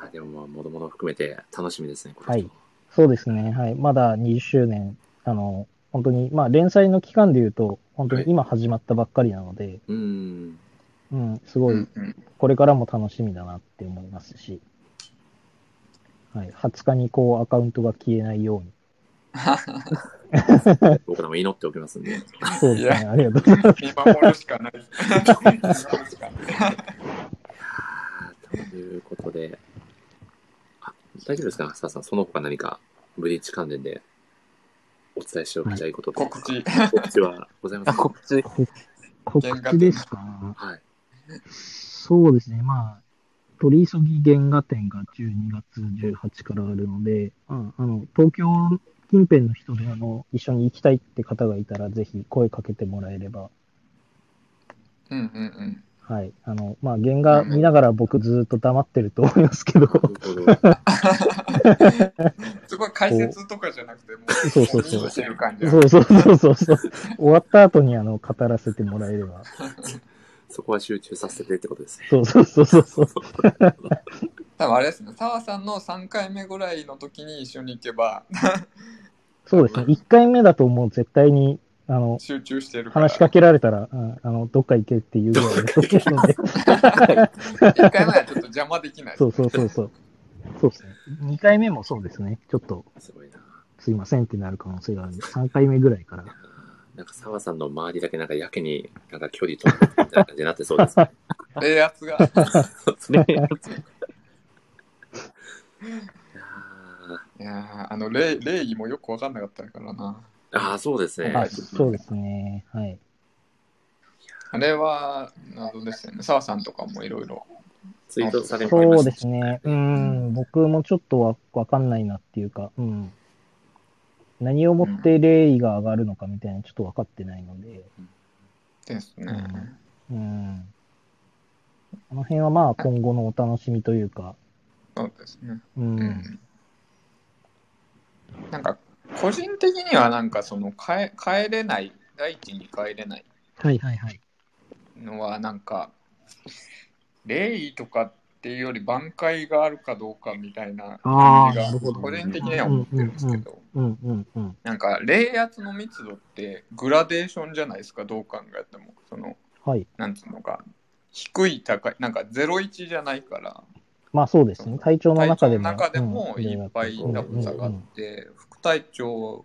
ーでもまあ、もろもろ含めて楽しみですね、これはいそうですね。はい。まだ20周年、あの、本当に、まあ連載の期間で言うと、本当に今始まったばっかりなので、うーん。うん、すごいこれからも楽しみだなって思いますし、はい。20日にこうアカウントが消えないように。僕らも祈っておきますんで。そうですね。ありがとうございます。見守るしかないです。見守るしかないあーということで、あ大丈夫ですか、さあさん、その他何かブリーチ関連でお伝えしておきたいこととか、告知。告知はございますあ、か告知。告知ですか？はい。そうですね。まあ、取り急ぎ原画展が12月18からあるので、うんあの、東京近辺の人であの、一緒に行きたいって方がいたら、ぜひ声かけてもらえれば、うんうんうん。はい。あの、まあ、原画見ながら僕ずっと黙ってると思いますけど。すごい解説とかじゃなくて、もう、そうそうそうもしてる感じ。そうそうそうそうそう。終わった後にあの、語らせてもらえれば。そこは集中させてってことですね。そうそうそうそうそう。多分あれですね、澤さんの3回目ぐらいの時に一緒に行けば、そうですね。1回目だともう絶対に、あの、集中してるから。話しかけられたら、うんあの、どっか行けっていうぐらいだと思うので。1回目はちょっと邪魔できない。そうそうそうそう。そうですね。2回目もそうですね。ちょっと、すごいな。すいませんってなる可能性があるんで、3回目ぐらいから。なんか澤さんの周りだけなんかやけになんか距離取ってみたいな感じになってそうですね。冷圧が。ね、い やいやーあの礼、礼儀もよくわかんなかったからな。ーあー、そうですね。あ、そうですね。はい。あれは、謎ですよね。澤さんとかもいろいろ。ツイートされてましたそうですね。うん、僕もちょっとわわかんないなっていうか、うん。何をもって礼儀が上がるのかみたいなのちょっと分かってないので、ですね。うん。この辺はまあ今後のお楽しみというか、そうですね。う。うんん。なんか、個人的にはなんかその変え、変えれない、大地に変えれないはいはいはい。のはなんか、礼儀とかっていうより挽回があるかどうかみたいな感じが個人的には思ってるんですけど。なんか冷圧の密度ってグラデーションじゃないですかどう考えてもそのはい。なんつうのか低い高いなんか01じゃないからまあそうですね。体調の中でも。の中でもうんいっぱい落差があって、副隊長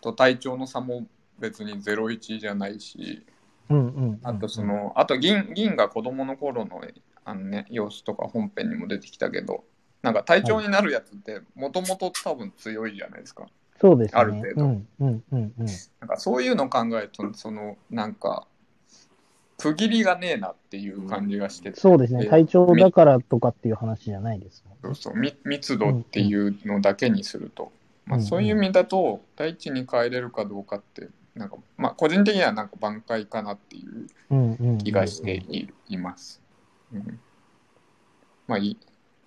と隊長の差も別に01じゃないしうんうん。あとそ、の、あと銀銀が子供の頃のあの、ね、様子とか本編にも出てきたけどなんか隊長になるやつってもともと多分強いじゃないですか。そうですね。ある程度うんうんうんうん。なんかそういうのを考えるとそのなんか区切りがねえなっていう感じがしてて、そうですね。で体調だからとかっていう話じゃないです。そうそうみ密度っていうのだけにすると、まあ、うんそういう意味だと大地に変えれるかどうかってなんかまあ個人的にはなんか挽回かなっていう。気がしていいます。うん、まあい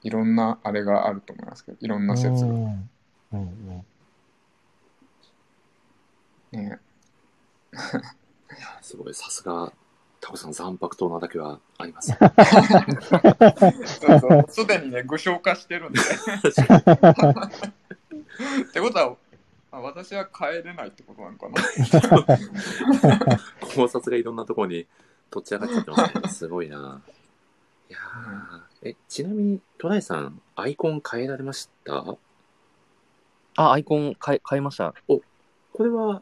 いろんなあれがあると思いますけどいろんな説がうんうんうん。ね。すごい、さすが、タコさん、残白刀なだけはあります。そうそうすでにね具象化してるんで。ってことはあ私は変えれないってことなのかな。考察がいろんなところにとっち上がっちゃってますね。すごいな。いやーえ、ちなみに、トライさん、アイコン変えられました？あ、アイコン変え、変えました。これは、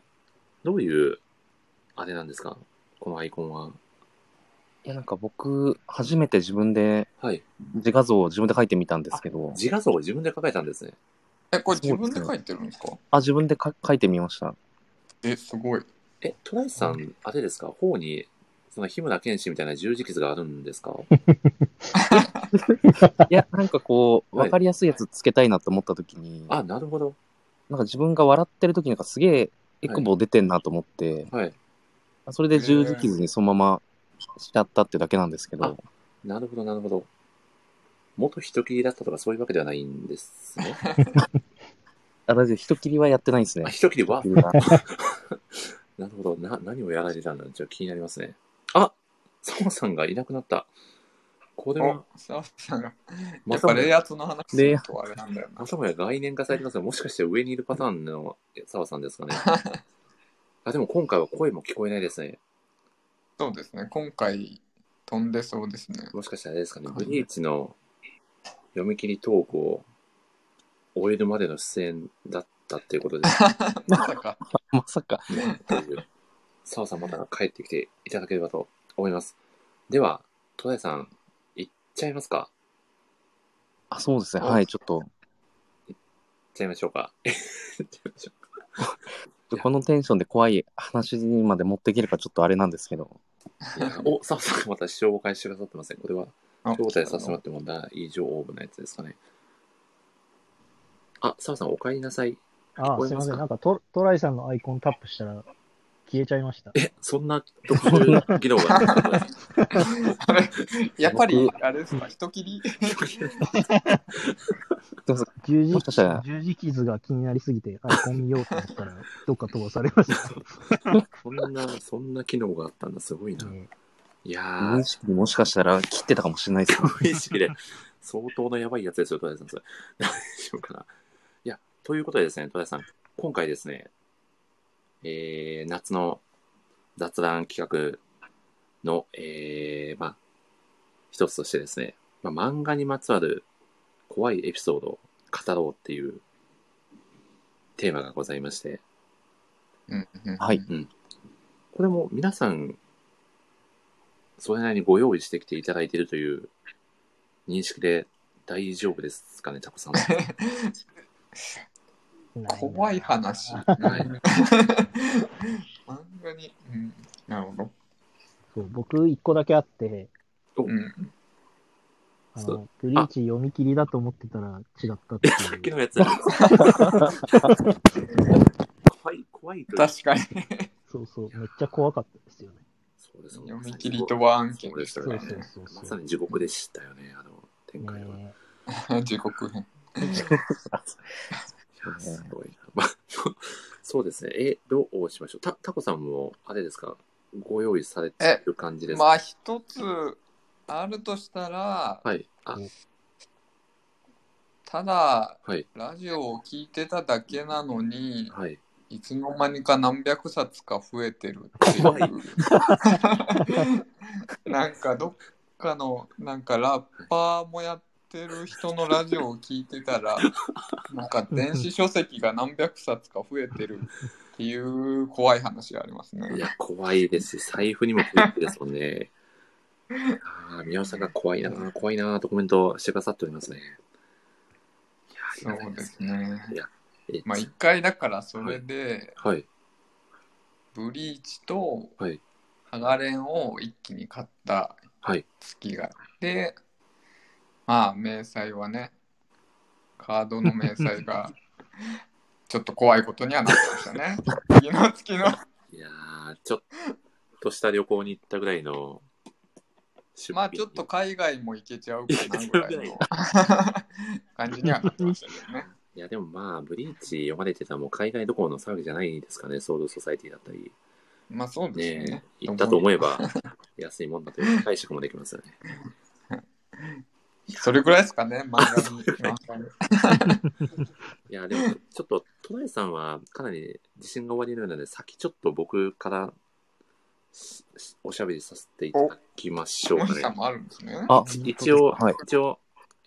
どういう、あれなんですか？このアイコンは。いや、なんか僕、初めて自分ではい。自画像を自分で描いてみたんですけど、自画像を自分で描かれたんですね。えこれ自分で書いてるんですか？あ、自分でか描いてみました。えすごい。え、トライさん、あれですか？頬に、その日村剣士みたいな十字傷があるんですか？いや、なんかこう、はいわかりやすいやつつけたいなと思った時に、あ、なるほど。なんか自分が笑ってる時になんかすげえエクボ出てんなと思って、はい。それで十字傷にそのまましちゃったってだけなんですけど、なるほど、なるほど。元人切りだったとかそういうわけではないんですね。あ、だって人切りはやってないんですねあ、。人切りは？なるほど。な、何をやられてたんだじゃあ気になりますね。あ澤さんがいなくなった。これは？お、、澤さんが、やまさもっぱ冷圧の話するとあれなんだよなま。さもや概念化されてますが、もしかして上にいるパターンの澤さんですかね。あ、でも今回は声も聞こえないですね。そうですね、今回飛んでそうですね。もしかしたらあれですかね、ブリーチの読み切りトークを終えるまでの出演だったっていうことです。まさか。まさか。という、澤さんまた帰ってきていただければと思います。では、戸田井さん、行っちゃいますか？あ、そうですね。おはい、ちょっと、行っちゃいましょうか。行っちゃいましょう このテンションで怖い話にまで持っていけるかちょっとあれなんですけど、お、澤さんがまた視聴を開始してくださってません。これは、あ招待させてもらっても大丈夫なやつですかね。あ、澤さんお帰りなさい。ああ、すいません。なんかトトライさんのアイコンタップしたら消えちゃいました。え、そんな特殊機能があるんですかあれ、やっぱり、あれですか、人切り？十字十字傷が気になりすぎてアイコン見ようと思ったらどっか飛ばされました。そんな、そんな機能があったんだ。すごいな。ねいや無意ー、識にもしかしたら切ってたかもしれないですね。無意識で、相当なやばいやつですよ、戸田さん。それ大丈夫かな？いや、ということでですね、戸田さん、今回ですね、えー、夏の雑談企画の、えー、まあ、一つとしてですね、まあ、漫画にまつわる怖いエピソードを語ろうっていうテーマがございまして、うんうんはいこれも皆さん、それなりにご用意してきていただいているという認識で大丈夫ですかね、タコさん。怖い話。い漫画に、うん、なるほど。そう僕一個だけあって、うん、そあのブリーチ読み切りだと思ってたら違ったって さっきいう。のやつ。怖い、怖い確かに。そうそう、めっちゃ怖かったですよね。そうです読み切りとは案件でしたね。そうそうそう。まさに地獄でしたよね、あの展開は。いね地獄編。や、すごいな。まあ、そうですね。え、どうしましょう。た、タコさんも、あれですか、ご用意されてる感じですかまあ、一つあるとしたら、はい。あ、ただ、はい。ラジオを聞いてただけなのに、はい。いつの間にか何百冊か増えてるって怖いいう。なんかどっかの、なんかラッパーもやってる人のラジオを聞いてたら、なんか電子書籍が何百冊か増えてるっていう怖い話がありますね。いや、怖いですし、財布にもついてですもんね。ああ、宮尾さんが怖いな、怖いなとコメントしてくださっておりますね。そいうでですね。いや、えまあ一回だからそれで、はい。ブリーチとはい。ハガレンを一気に買ったはい。月があって、まあ明細はね、カードの明細が ちょっと怖いことにはなってましたね。次の月の、いやー、ちょっとした旅行に行ったぐらいのまあちょっと海外も行けちゃうかなぐらいの 感じにはなってましたけどね。いや、でもまあ、ブリーチ読まれてたらもう海外どころの騒ぎじゃないですかね、ソウルソサイティだったり。まあそうですねね。行ったと思えば 安いもんだという解釈もできますよね。それぐらいですかね、漫画に。いや、でも、ちょっと、トライさんはかなり自信がおありのようなので、先ちょっと僕からおしゃべりさせていただきましょうかねモンスタ。ーもあるんですね。あ、一応、はい一応、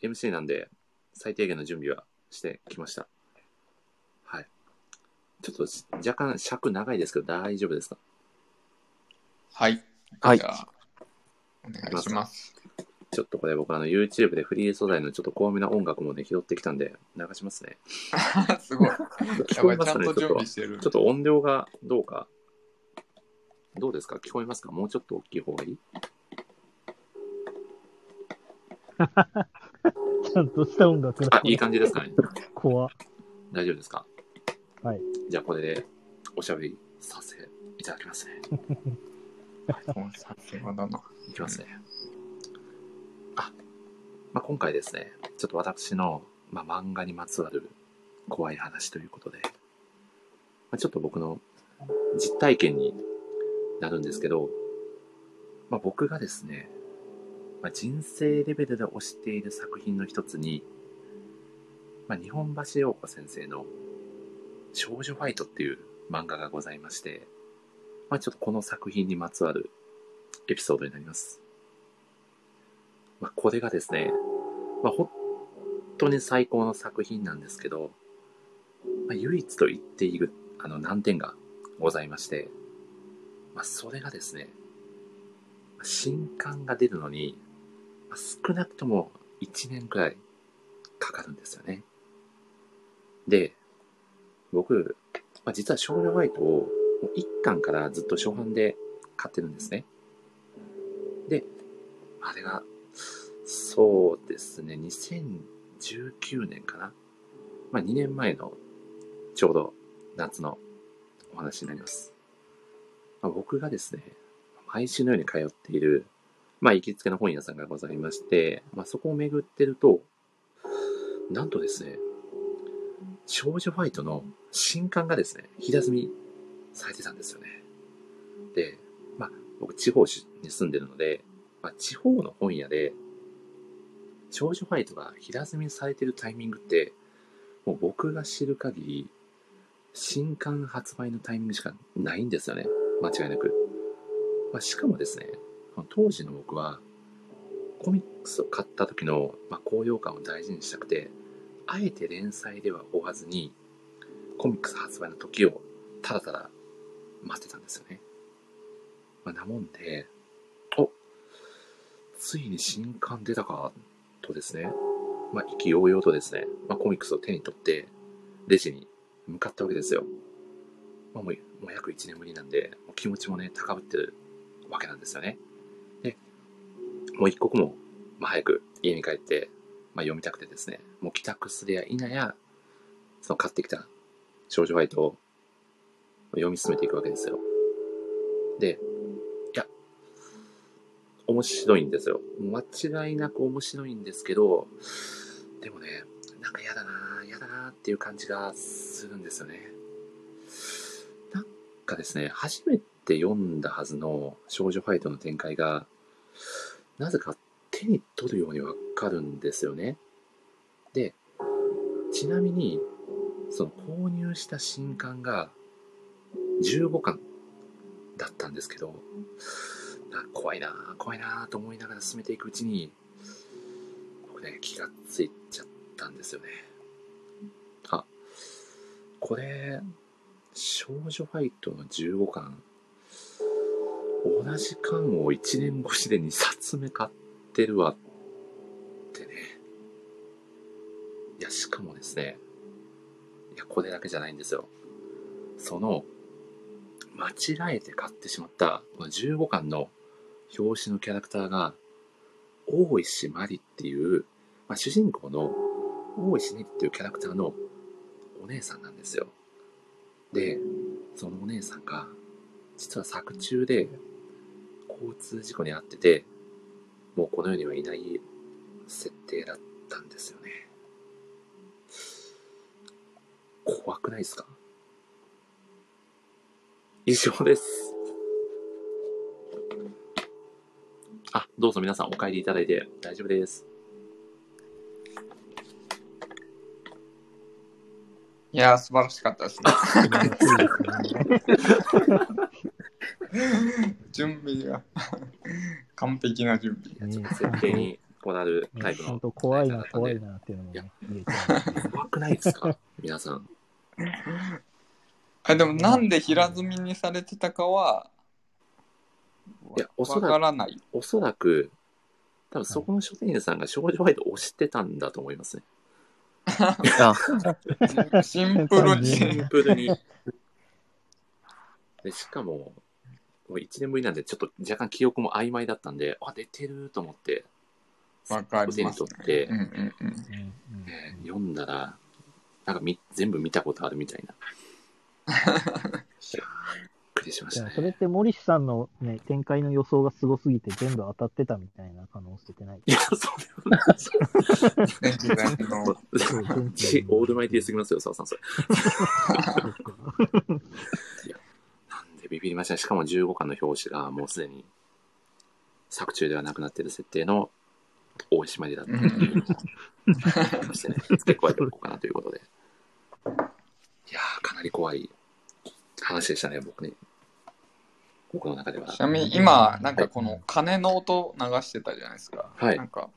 MC なんで、最低限の準備はしてきました。はい。ちょっと若干尺長いですけど、大丈夫ですか？はい。はいじゃあ、お願いします。ちょっとこれ僕あの YouTube でフリー素材のちょっと巧妙な音楽もね、拾ってきたんで、流しますね。すごい。や聞こえますかねちょっとちょ。っと音量がどうか？どうですか？聞こえますか？もうちょっと大きい方がいい？ちゃんとした音楽あ、いい感じですかね怖大丈夫ですか？はい。じゃあこれでおしゃべりさせいただきますね。もうさすがだな。いきますね。あ、まあ、今回ですね、ちょっと私の、まあ、漫画にまつわる怖い話ということで、まあ、ちょっと僕の実体験になるんですけど、まあ、僕がですね、まあ、人生レベルで推している作品の一つに、まあ、日本橋陽子先生の少女ファイトっていう漫画がございまして、まあ、ちょっとこの作品にまつわるエピソードになります。まあ、これがですね、まあ、本当に最高の作品なんですけど、まあ、唯一と言っているあの難点がございまして、まあ、それがですね、新刊が出るのに、少なくとも1年くらいかかるんですよね。で、僕、まあ、実は少女ファイトを1巻からずっと初版で買ってるんですね。で、あれが、そうですね、2019年かな。まあ2年前のちょうど夏のお話になります。まあ、僕がですね、毎週のように通っている、まあ行きつけの本屋さんがございまして、まあそこを巡ってると、なんとですね、少女ファイトの新刊がですね、平積みされてたんですよね。で、まあ僕地方に住んでるので、まあ、地方の本屋で少女ファイトが平積みされてるタイミングって、もう僕が知る限り、新刊発売のタイミングしかないんですよね。間違いなく。まあ、しかもですね、当時の僕は、コミックスを買った時の、まあ、高揚感を大事にしたくて、あえて連載では追わずに、コミックス発売の時をただただ待ってたんですよね。まあ、なもんで、おついに新刊出たか、とですね、まあ、意気揚々とですね、まあ、コミックスを手に取って、レジに向かったわけですよ。まあ、もう、もう約1年ぶりなんで、もう気持ちもね、高ぶってるわけなんですよね。もう一刻も、ま、早く家に帰って、まあ、読みたくてですね、もう帰宅するや否や、その買ってきた少女ファイトを読み進めていくわけですよ。で、いや、面白いんですよ。間違いなく面白いんですけど、でもね、なんか嫌だな嫌だなっていう感じがするんですよね。なんかですね、初めて読んだはずの少女ファイトの展開が、なぜか手に取るようにわかるんですよね。で、ちなみに、その購入した新刊が15巻だったんですけど、怖いな怖いなぁと思いながら進めていくうちに、僕ね、気がついちゃったんですよね。あ、これ、少女ファイトの15巻、同じ巻を1年越しで2冊目買ってるわってね。いや、しかもですね、いや、これだけじゃないんですよ。その、間違えて買ってしまった、この15巻の表紙のキャラクターが、大石まりっていう、まあ、主人公の大石ねりっていうキャラクターのお姉さんなんですよ。で、そのお姉さんが、実は作中で交通事故に遭ってて、もうこの世にはいない設定だったんですよね。怖くないですか？以上です。あ、どうぞ皆さんお帰りいただいて大丈夫です。いやー、素晴らしかったですね。準備が完璧な準備。いやちょっと設定にこだわるタイプの。本当怖いな、怖いな。なっていうのもいやね、入れちゃう怖くないですか？皆さん。あでもなんで平積みにされてたかは、いやおそらくわからない。おそらく、多分そこの書店員さんが少女ファイトを推してたんだと思いますね。あ、シンプルに。シンプルに。でしかも、1年ぶりなんで、ちょっと若干記憶も曖昧だったんで、あ、出てると思って、わかり手にます取って、うんうんうん。うん。うんえー読んだら、なんかみ全部見たことあるみたいな。いやーくりしましたそれって森氏さんのね、展開の予想がすごすぎて全部当たってたみたいな可能性ってない？いや、そうでもな オールマイティーすぎますよ、澤さん、それ。ビビりましたね。しかも15巻の表紙がもうすでに作中ではなくなっている設定の大石まりだったっていうのもそしてね、付け加えておこうかなということで。いやー、かなり怖い話でしたね、僕に。僕の中では。ちなみに今、なんかこの鐘の音流してたじゃないですか。はいなんか、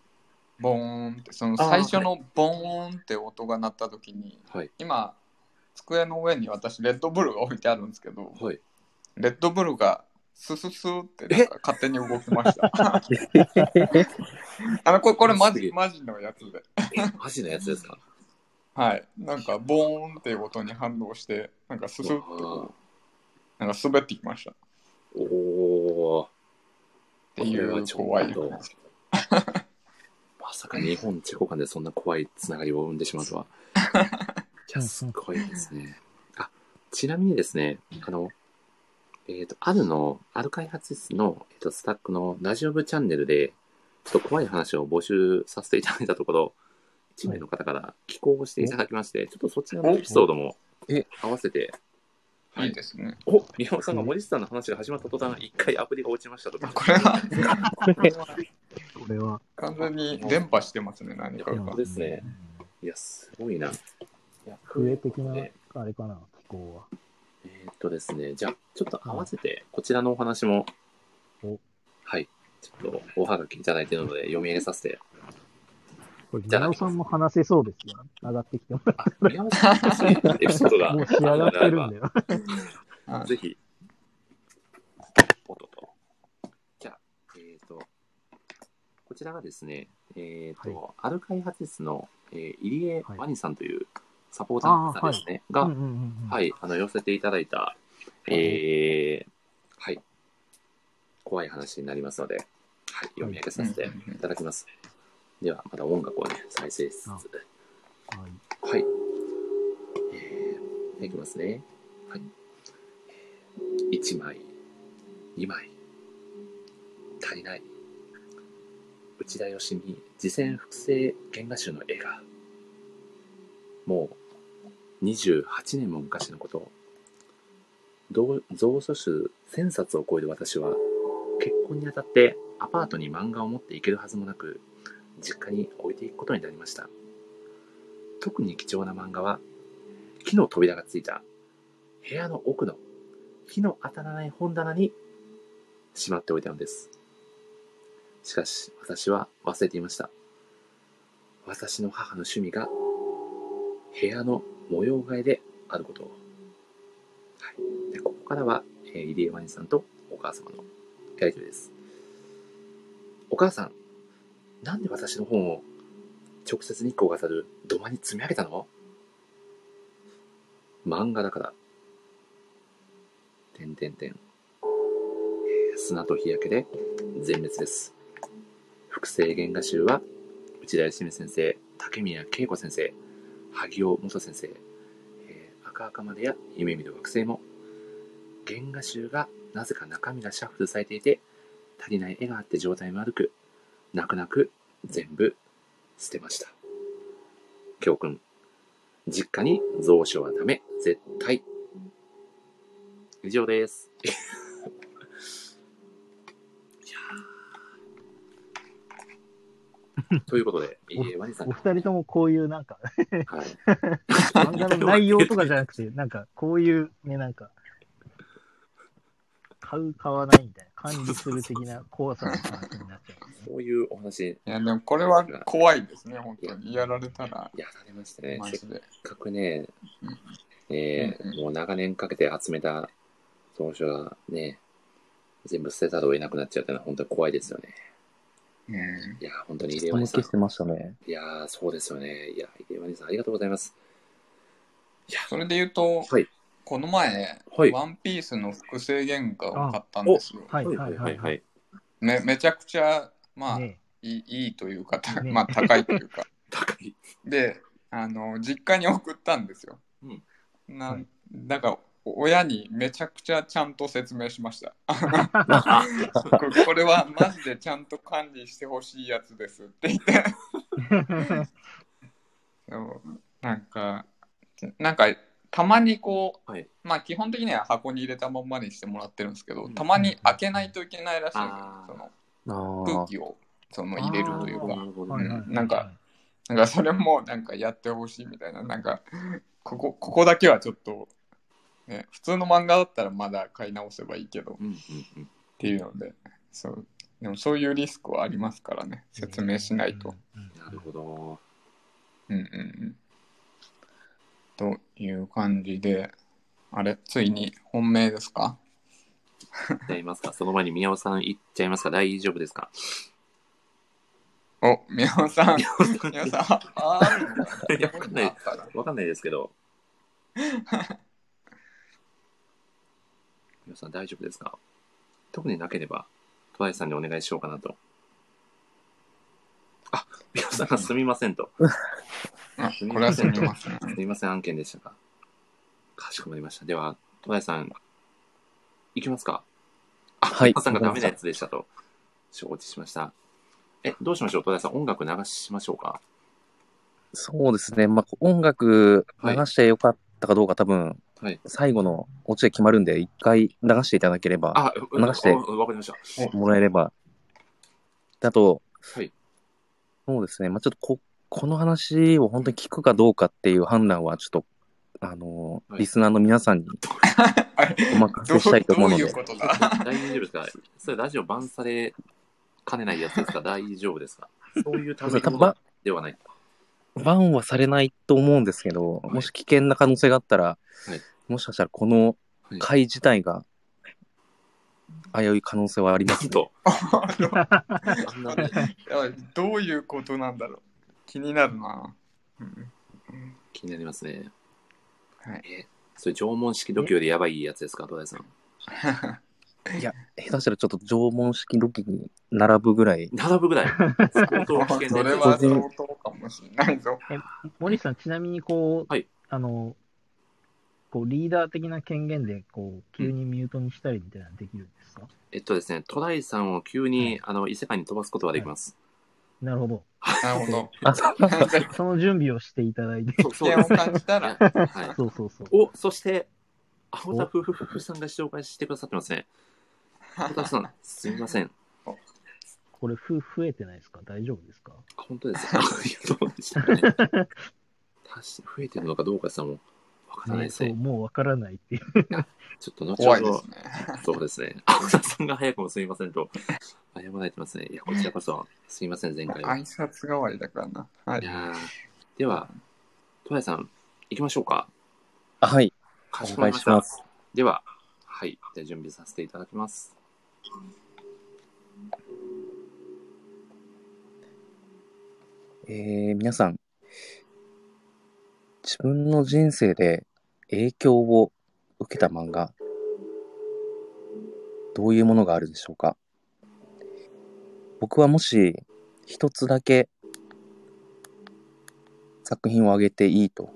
ボーンって、その最初のボーンって音が鳴った時に、はい。今、机の上に私、レッドブルが置いてあるんですけど、はい。レッドブルがスススってなんか勝手に動きました。あの、これ、これマジ、マジのやつで。え、マジのやつですか？はい。なんか、ボーンっていう音に反応して、なんかススッとこう、なんか滑ってきました。っおー。ていう怖い話。まさか日本チェコ間でそんな怖いつながりを生んでしまうとは。いや、すごいですね。あ、ちなみにですね、あの、えっ、と、あるの、ある開発室の、えっ、と、スタックのラジオ部チャンネルで、ちょっと怖い話を募集させていただいたところ、1名の方から寄稿をしていただきまして、ちょっとそちらのエピソードもえ合わせて、いいですね。お宮本さんが森下さんの話が始まった途端、一回アプリが落ちましたとか。これは、これは。完全に電波してますね、何かが。ですねいや、すごいな。いや笛的なえ、あれかな、気候は。えーっとですね、じゃあ、ちょっと合わせて、こちらのお話もお、はい、ちょっとおはがきいただいているので、読み上げさせて。これ、じゃあ宮尾さんも話せそうですよ。上がってきてもらっあ、宮本さんですね、エピソードが。もう仕上がってるんだよ。はいぜひ、おっとっと。じゃあ、えーっと、こちらがですね、えーっと、アル開発室の、えー入江ワニさんというサポーターの方ですね、が、うんうんうんうんはい、あの、寄せていただいた、えー、はい、怖い話になりますので、はい、読み上げさせていただきます。では、また音楽をね、再生しつつ、はいはい。えー、いきますね。はい。1枚、2枚、足りない。内田義美、次戦複製原画集の絵が、もう28年も昔のこと。同蔵書集1000冊を超える私は、結婚にあたってアパートに漫画を持っていけるはずもなく、実家に置いていくことになりました。特に貴重な漫画は、木の扉がついた部屋の奥の火の当たらない本棚にしまっておいたのです。しかし、私は忘れていました。私の母の趣味が部屋の模様替えであること。はい、でここからは、えー、入江ワニさんとお母様のやりとりです。お母さん、なんで私の本を直接日光が当たる土間に積み上げたの？漫画だから。てんてんてん。えー砂と日焼けで全滅です。複製原画集は、内田義美先生、竹宮恵子先生、萩尾元先生、えー赤赤までや夢見る惑星も、原画集がなぜか中身がシャッフルされていて、足りない絵があって状態も悪く、泣く泣く全部捨てました。教訓。実家に蔵書はダメ。絶対。以上です。ということで、えー、ワニさんお、二人ともこういうなんか、はい。漫画の内容とかじゃなくて、なんか、こういうね、なんか、買う、買わないみたいな、管理する的な怖さの話になっちゃう。そういうお話、いや、でもこれは怖いですね、本当に。やられたら、やられましたね。せっ。かくねうん、えーうんうんもう長年かけて集めた蔵書がね、全部捨てざるを得なくなっちゃうってのは本当に怖いですよね。うんいやー、本当に入江人ワニさんし。てましたね。いやー、そうですよね。いや、入江ワニさん、ありがとうございます。いや、それで言うと、はいこの前、はいワンピースの複製原画を買ったんですよ。はいはいはい。はい。めめちゃくちゃ、まあ、ねいいいいというか、たねまあ、高いというか。高い。で、あの、実家に送ったんですよ。うんなはいだから、親にめちゃくちゃちゃんと説明しました。ここれはマジでちゃんと管理してほしいやつですって言って。そうなんか、なんか、たまにこう、はい。まあ基本的には箱に入れたまんまにしてもらってるんですけど、うん。たまに開けないといけないらしいんですその空気をその入れるというか。なんかなんかそれもなんかやってほしいみたいな、なんか、ここ、ここだけはちょっと、ね、普通の漫画だったらまだ買い直せばいいけどっうんうんうん。ていうので、そう。でもそういうリスクはありますからね、説明しないと。。なるほど。うんうんうん。という感じで、あれ、ついに本命ですか？じゃあいますか？その前に宮尾さん行っちゃいますか？大丈夫ですか？お、宮尾さん、宮尾さん宮尾さん、ああわかんないわかんないですけど。皆さん大丈夫ですか？特になければ、戸田さんにお願いしようかなと。あ、皆さんがすみませんと。あこれはすみません。すみません、案件でしたか？かしこまりました。では、戸田さん、いきますか？あ、はいさんがダメなやつでしたと。承知しました。え、どうしましょう？戸田さん、音楽流しましょうか？そうですね。まあ、音楽流してよかったかどうか多分、はい。最後のオチで決まるんで、一回流していただければ、あ、流してうんわかりました。もらえれば。であと、はい。そうですね。まあ、ちょっとこ、この話を本当に聞くかどうかっていう判断は、ちょっと、あのーはいリスナーの皆さんにあれお任せしたいと思うのでどういう、ことだ？大丈夫ですか？それラジオバンされかねないやつですか？大丈夫ですか？そういうためのものではない。バンはされないと思うんですけど、はいもし危険な可能性があったら、はいもしかしたらこのはい会自体が危うい可能性はありますね。と、どういうことなんだろう気になるな。うん気になりますね。はいえ、それ縄文式度胸でやばいやつですか戸田さん。いや、下手したらちょっと縄文式土器に並ぶぐらい、並ぶぐらい。相当危険それは相当かもしれないぞ。森さん、ちなみにこう、はいあの、こうリーダー的な権限で、こう、急にミュートにしたりみたいなのできるんですか、えっとですね、戸田さんを急に、あの異世界に飛ばすことができます。なるほど。なるほど。あ、その準備をしていただいて。そう危険を感じたら、はい。そうそうそう。お、そして、青田夫婦さんが紹介してくださってますね。戸田さん、すみません。これ、ふ増えてないですか？大丈夫ですか？あ本当です。あ いやどうでしたかね。確かに増えてるのかどうかさもわからないねそう、ですね。もうわからないっていう。ちょっと後ほど怖いです、ね。そうですね。青田さんが早くもすみませんと謝られてますね。いや、こちらこそすみません、前回は。挨拶代わりだからな。はいい。やーでは、戸谷さん、行きましょうか。はい。かしおこまりました願いしま。す。では、はい。じゃあ準備させていただきます。えー、皆さん、自分の人生で影響を受けた漫画、どういうものがあるでしょうか？僕はもし一つだけ作品をあげていいと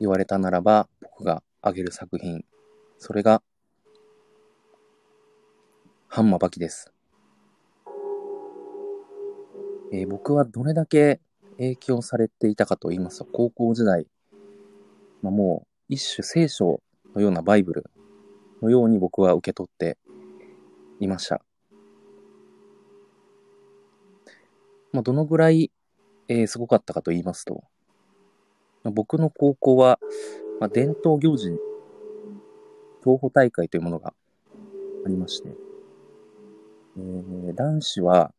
言われたならば、僕があげる作品、それが、ハンマバキです。えー僕はどれだけ影響されていたかと言いますと、高校時代、まあ、もう一種聖書のようなバイブルのように僕は受け取っていました。まあ、どのぐらい、えーすごかったかと言いますと、まあ僕の高校は、まあ、伝統行事、競歩大会というものがありまして、えー男子は、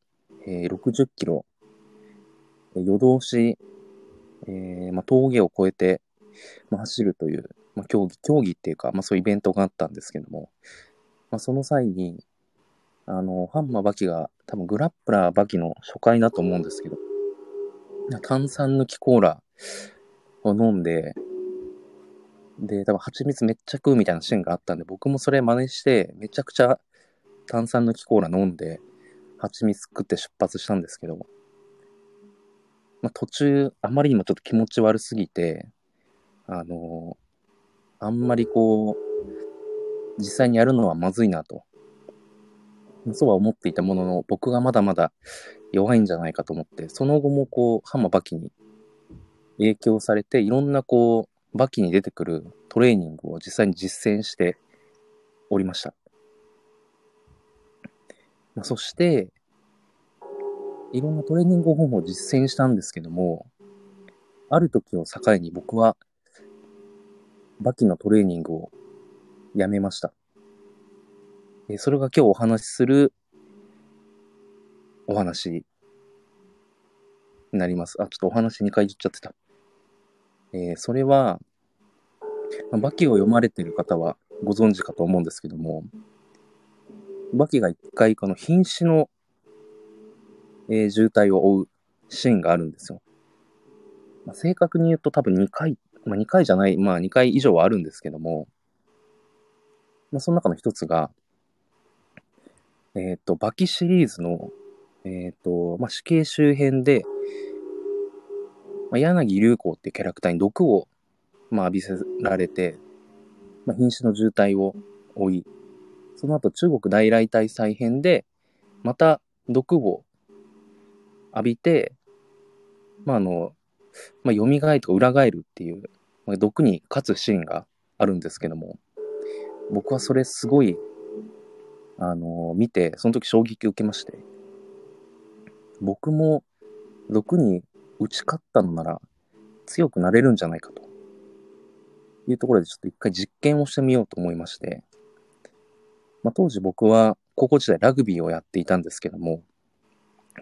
えー60キロ、えー夜通し、えーまあ、峠を越えて、まあ、走るという、まあ、競技、競技っていうか、まあ、そういうイベントがあったんですけども、まあ、その際に、あの、ハンマーバキが、多分グラップラーバキの初回だと思うんですけど、炭酸抜きコーラを飲んで、で、多分蜂蜜めっちゃ食うみたいなシーンがあったんで、僕もそれ真似して、めちゃくちゃ炭酸抜きコーラ飲んで、蜂蜜食って出発したんですけど、まあ、途中、あまりにもちょっと気持ち悪すぎて、あのあんまりこう、実際にやるのはまずいなと。そうは思っていたものの、僕がまだまだ弱いんじゃないかと思って、その後もこう、ハンマーバキに影響されて、いろんなこう、バキに出てくるトレーニングを実際に実践しておりました。そして、いろんなトレーニング方法を実践したんですけども、ある時を境に僕は、バキのトレーニングをやめました。それが今日お話しするお話になります。あ、ちょっとお話2回言っちゃってた。えーそれは、バキを読まれている方はご存知かと思うんですけども、バキが一回この瀕死の、えー渋滞を追うシーンがあるんですよ。まあ、正確に言うと多分2回、まあ、2回じゃない、まあ2回以上はあるんですけども、まあ、その中の一つが、えっ、と、バキシリーズの、えっ、と、まあ、死刑周辺で、まあ、柳流行っていうキャラクターに毒を、まあ、浴びせられて、まあ、瀕死の渋滞を追い、その後中国大来大再編で、また毒を浴びて、まあ、あの、まあ、蘇るとか裏返るっていう、まあ、毒に勝つシーンがあるんですけども、僕はそれすごい、あの見て、その時衝撃を受けまして、僕も毒に打ち勝ったのなら強くなれるんじゃないかというところでちょっと一回実験をしてみようと思いまして、まあ、当時僕は高校時代ラグビーをやっていたんですけども、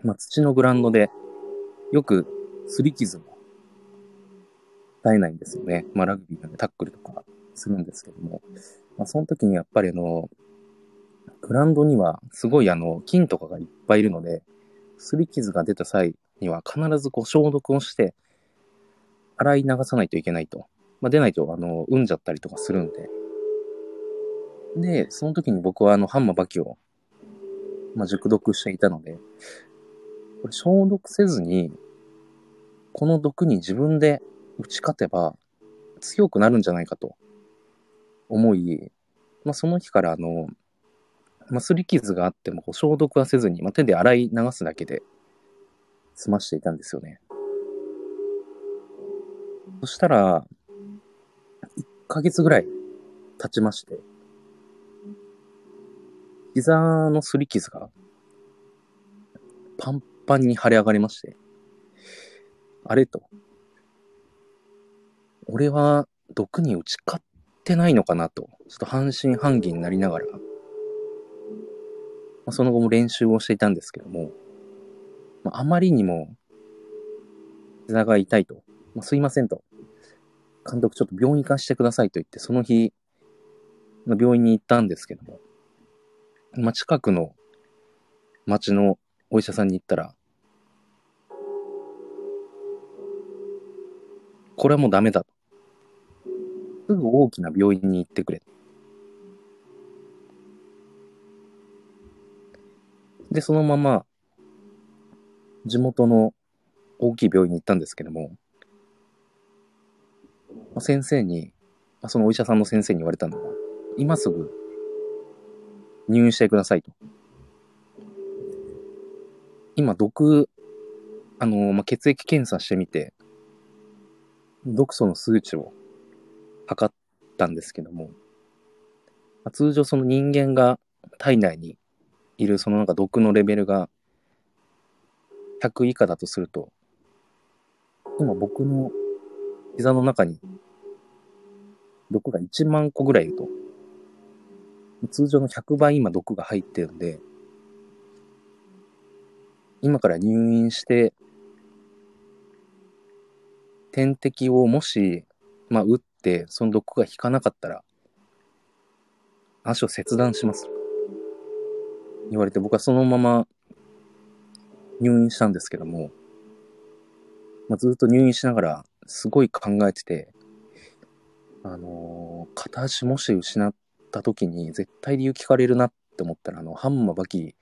まあ、土のグラウンドでよく擦り傷も絶えないんですよね。まあ、ラグビーなんでタックルとかするんですけども、まあ、その時にやっぱりあの、グラウンドにはすごいあの、菌とかがいっぱいいるので、擦り傷が出た際には必ずこう消毒をして、洗い流さないといけないと。まあ、出ないとあの、産んじゃったりとかするんで。で、その時に僕はあの、ハンマーバキを、まあ、熟読していたので、これ消毒せずに、この毒に自分で打ち勝てば強くなるんじゃないかと思い、まあ、その日からあの、まあ、すり傷があっても消毒はせずに、まあ、手で洗い流すだけで済ましていたんですよね。そしたら、1ヶ月ぐらい経ちまして、膝のすり傷がパンパンに腫れ上がりまして、あれと。俺は毒に打ち勝ってないのかなと、ちょっと半信半疑になりながら、まあ、その後も練習をしていたんですけども、まあ、あまりにも膝が痛いと、まあ、すいませんと、監督ちょっと病院行かしてくださいと言って、その日、まあ病院に行ったんですけども、まあ、近くの町のお医者さんに行ったら、これはもうダメだと。すぐ大きな病院に行ってくれ。で、そのまま、地元の大きい病院に行ったんですけども、先生に、そのお医者さんの先生に言われたのは、今すぐ入院してくださいと。今、毒、あの、まあ、血液検査してみて、毒素の数値を測ったんですけども、まあ通常その人間が体内にいるそのなんか毒のレベルが100以下だとすると、今僕の膝の中に毒が1万個ぐらいいると。通常の100倍今毒が入ってるんで、今から入院して、点滴をもし、まあ、打って、その毒が引かなかったら、足を切断します。言われて、僕はそのまま入院したんですけども、まあ、ずっと入院しながら、すごい考えてて、あのー片足もし失った時に絶対理由聞かれるなって思ったら、あの、ハンマーバキ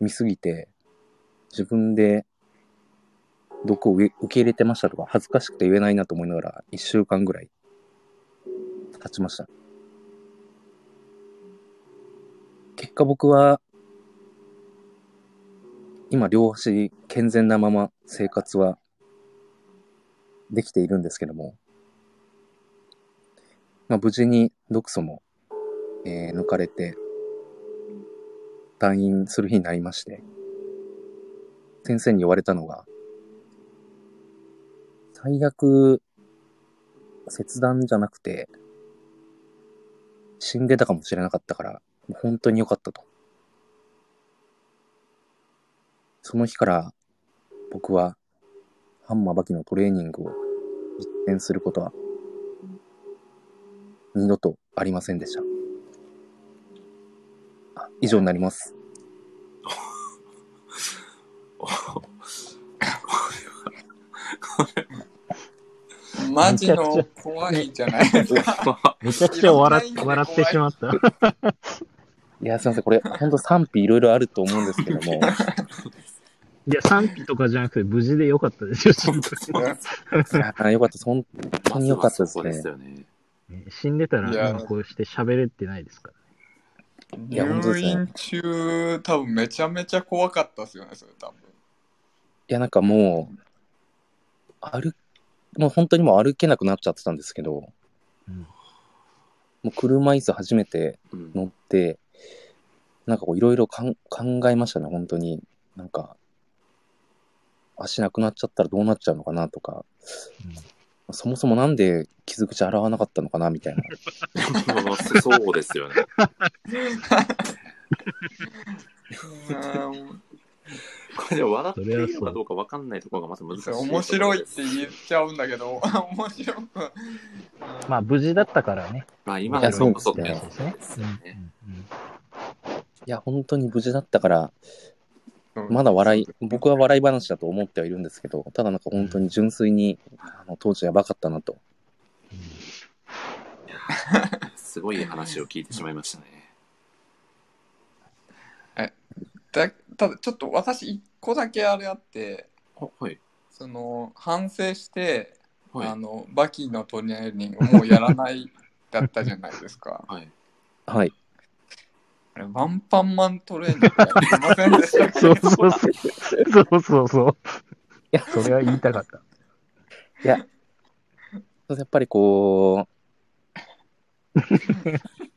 見すぎて、自分で毒を受け入れてましたとか、恥ずかしくて言えないなと思いながら、一週間ぐらい経ちました。結果僕は、今両足健全なまま生活はできているんですけども、まあ無事に毒素も、えー抜かれて退院する日になりまして、先生に言われたのが、最悪、切断じゃなくて、死んでたかもしれなかったから、もう本当に良かったと。その日から、僕は、ハンマーバキのトレーニングを実践することは、二度とありませんでした。あ以上になります。マジの怖いじゃないですか。めちゃくちゃ笑笑ってしまった。いや、すいません。これ、本当賛否いろいろあると思うんですけども、いや、賛否とかじゃなくて、無事でよかったですよ、シンプルいやよかった。本当によかったですね死んでたら、今こうして喋れてないですから。いや本当ですね。入院中、多分めちゃめちゃ怖かったですよね、それ多分。いや、なんかもう、歩、もう本当にもう歩けなくなっちゃってたんですけど、うん。もう車椅子初めてうん。乗って、なんかこういろいろかん考えましたね、本当に。なんか、足なくなっちゃったらどうなっちゃうのかなとか、そもそもなんで傷口洗わなかったのかなみたいな。そうですよね。うんこれでも笑っていいそれはそうのかどうか分かんないところがまず難しい面白いって言っちゃうんだけど、面白く。まあ、無事だったからね。まあ今いやでこそそうねですね。いや、本当に無事だったから、うんまだ笑い、僕は笑い話だと思ってはいるんですけど、ただなんか本当に純粋に、あの当時やばかったなと。すごい話を聞いてしまいましたね。だただちょっと私一個だけあれあって、あはい。そその反省して、はい。あのバキのトレーニングもうやらないだったじゃないですか。はい。はい。あれワンパンマントレーニングやってませんでしたっけ？そうそうそう。そうそうそう。いや、それは言いたかった。いや、やっぱりこう、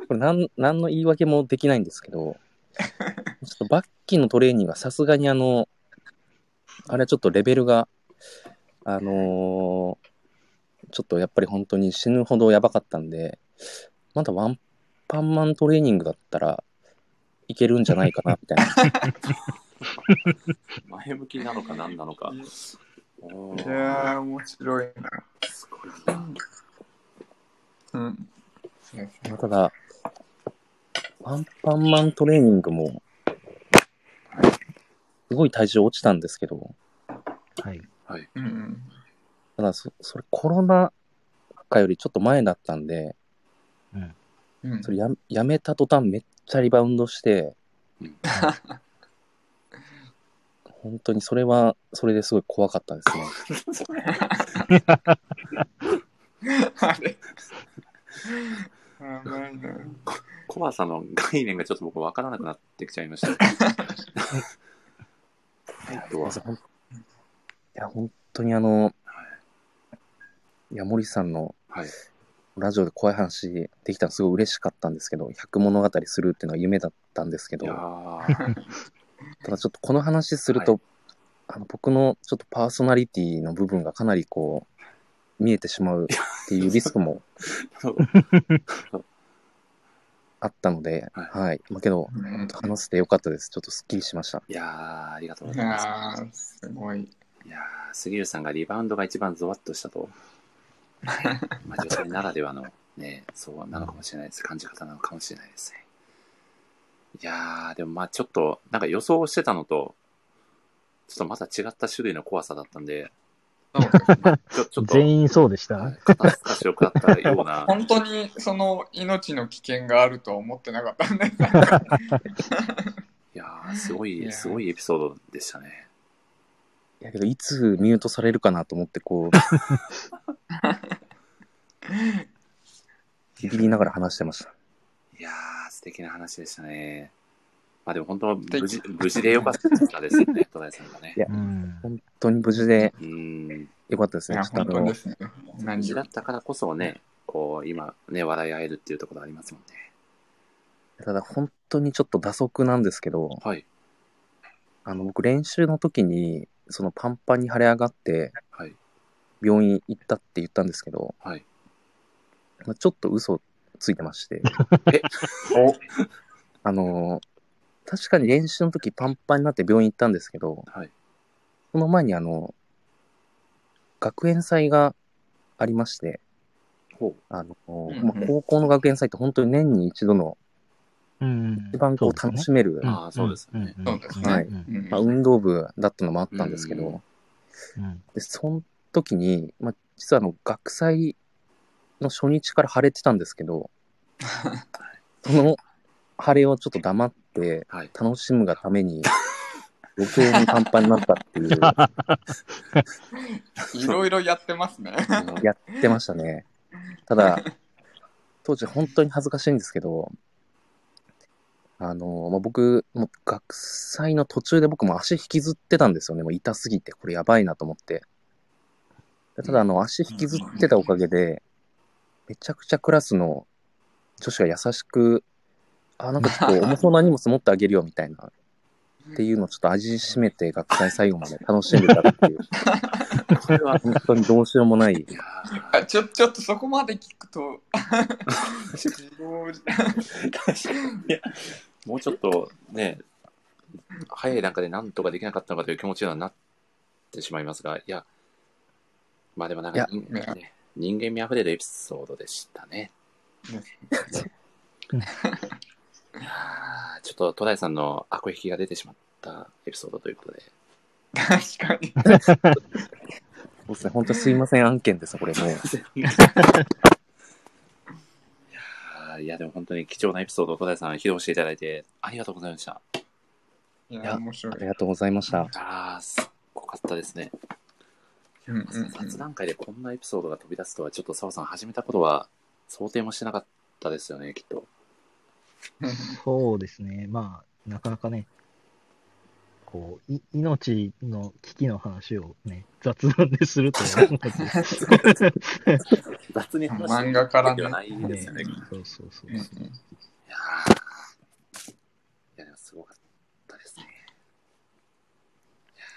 こ れなん、なんの言い訳もできないんですけど、ちょっとバッキーのトレーニングはさすがにあの、あれはちょっとレベルが、あのーちょっとやっぱり本当に死ぬほどやばかったんで、まだワンパンマントレーニングだったらいけるんじゃないかな、みたいな。前向きなのか何なのか。おいーやー、面白いな。すごいな。うん。ただ、ワンパンマントレーニングも、すごい体重落ちたんですけど、はい。うんうん。ただそ、それコロナ禍よりちょっと前だったんで、うんそれややめた途端めっちゃリバウンドして、うん。本当にそれは、それですごい怖かったですね。怖さの概念がちょっと僕分からなくなってきちゃいました。いや、本当にあの、いや、森さんのはい。ラジオで怖い話できたのすごい嬉しかったんですけど、百物語するっていうのは夢だったんですけど ただちょっとこの話すると、はあの僕のちょっとパーソナリティの部分がかなりこう、見えてしまうっていうリスクもあったので、はいはい。まあけど、うん話せてよかったです。ちょっとスッキリしました。いやー、ありがとうごいざいます。すごい。いやー、杉浦さんがリバウンドが一番ゾワッとしたと。まあ、女性ならではのね、そうなのかもしれないです。感じ方なのかもしれないですね。いやー、でもまあちょっと、なんか予想してたのと、ちょっとまた違った種類の怖さだったんで、ちょちょっと、全員そうでした？肩透かしを食らったような、本当にその命の危険があるとは思ってなかったんで、いやー、すごい、すごいエピソードでしたね。いやけど、いつミュートされるかなと思って、こう、ビビりながら話してました。いやー、素敵な話でしたね。まあでも本当、無事、無事でよかったですよね、戸田さんがねい。やうん。本当に無事でうん。よかったですね。本当で、すね。無事だったからこそね、こう、今、ね、笑い合えるっていうところありますもんね。ただ本当にちょっと打足なんですけど、はい。あの、僕練習の時に、そのパンパンに腫れ上がって、はい。病院行ったって言ったんですけど、はい。まあちょっと嘘ついてまして、お？あの、確かに練習の時パンパンになって病院行ったんですけど、はい。その前にあの、学園祭がありまして、ほあの、まあ、高校の学園祭って本当に年に一度のうん一番こう楽しめる、う。ああ、そうですよね。そうですね。はいうんまあ、運動部だったのもあったんですけど、うんうんで、その時に、まあ、実はあの、学祭の初日から晴れてたんですけど、その晴れをちょっと黙ってはい。楽しむがために、余計にパンパンになったっていう、いろいろやってますね。やってましたね。ただ、当時本当に恥ずかしいんですけど、あの、まあ、僕、もう学祭の途中で僕も足引きずってたんですよね。もう痛すぎて、これやばいなと思って。でただ、あの、足引きずってたおかげで、めちゃくちゃクラスの女子が優しく、あ、なんかちょっと 重そうな荷物持ってあげるよみたいな、っていうのをちょっと味しめて学祭最後まで楽しんでたっていう、これは、本当にどうしようもない。あちょ、ちょっとそこまで聞くと、自動いやもうちょっとね、早い段階でなんとかできなかったのかという気持ちにはなってしまいますが、いや、まあでもなんか人,、いやね、人間味あふれるエピソードでしたね。うんいやーちょっと戸田井さんのアコ引きが出てしまったエピソードということで、確かに。そうですね、本当すいません案件です、これもう。いやでも本当に貴重なエピソードを戸田井さん披露していただいてありがとうございました。いや、面白い。ありがとうございました。ああ、すっごかったですね。うんうんうん雑談会でこんなエピソードが飛び出すとは、ちょっと澤さん始めたことは想定もしてなかったですよね、きっと。そうですね。まあ、なかなかね、こう、い命の危機の話をね、雑談でするとは思わず 雑に話漫画からね。ではないですよね。いねそうそうそううんう。んやー。いや、でもすごかったですね。いやー。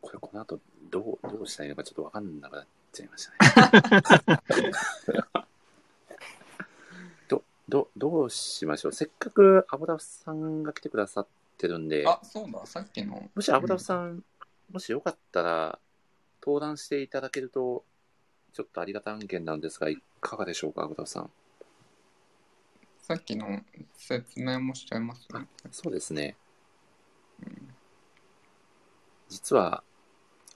これ、この後、どう、どうしたらいいのかちょっとわかんなくなっちゃいましたね。ど、ど、どうしましょう。せっかくアボダフさんが来てくださってるんで、あ、そうだ、さっきの。もしアボダフさん、もしよかったら、登壇していただけると、ちょっとありがたい案件なんですが、いかがでしょうか、アボダフさん。さっきの説明もしちゃいますあそうですね。実は、